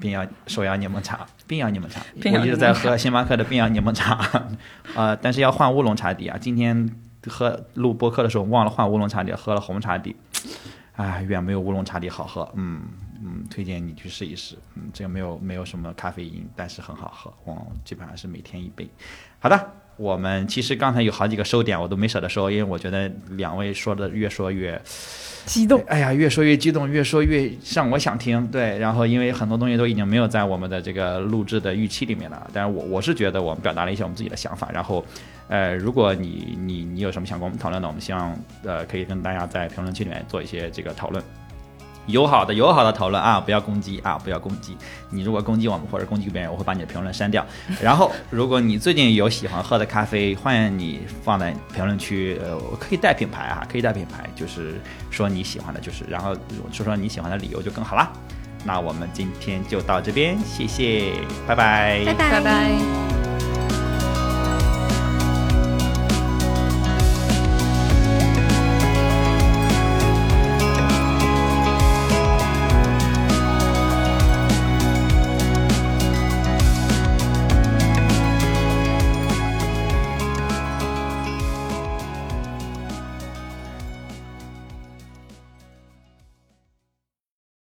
冰洋手摇柠檬茶，冰洋柠檬茶，我一直在喝星巴克的冰洋柠檬茶，呃，但是要换乌龙茶底啊。今天喝录播客的时候忘了换乌龙茶底，喝了红茶底，哎，远没有乌龙茶底好喝，嗯。嗯，推荐你去试一试。嗯，这个没有没有什么咖啡因，但是很好喝。我基本上是每天一杯。好的，我们其实刚才有好几个收点，我都没舍得收，因为我觉得两位说的越说越激动。哎呀，越说越激动，越说越让我想听。对，然后因为很多东西都已经没有在我们的这个录制的预期里面了，但是我我是觉得我们表达了一些我们自己的想法。然后，呃，如果你你你有什么想跟我们讨论的，我们希望呃可以跟大家在评论区里面做一些这个讨论。友好的友好的讨论啊，不要攻击啊，不要攻击。你如果攻击我们或者攻击别人，我会把你的评论删掉。然后，如果你最近有喜欢喝的咖啡，欢迎你放在评论区，呃，我可以带品牌啊，可以带品牌，就是说你喜欢的，就是然后说说你喜欢的理由就更好啦。那我们今天就到这边，谢谢，拜拜，拜拜拜拜。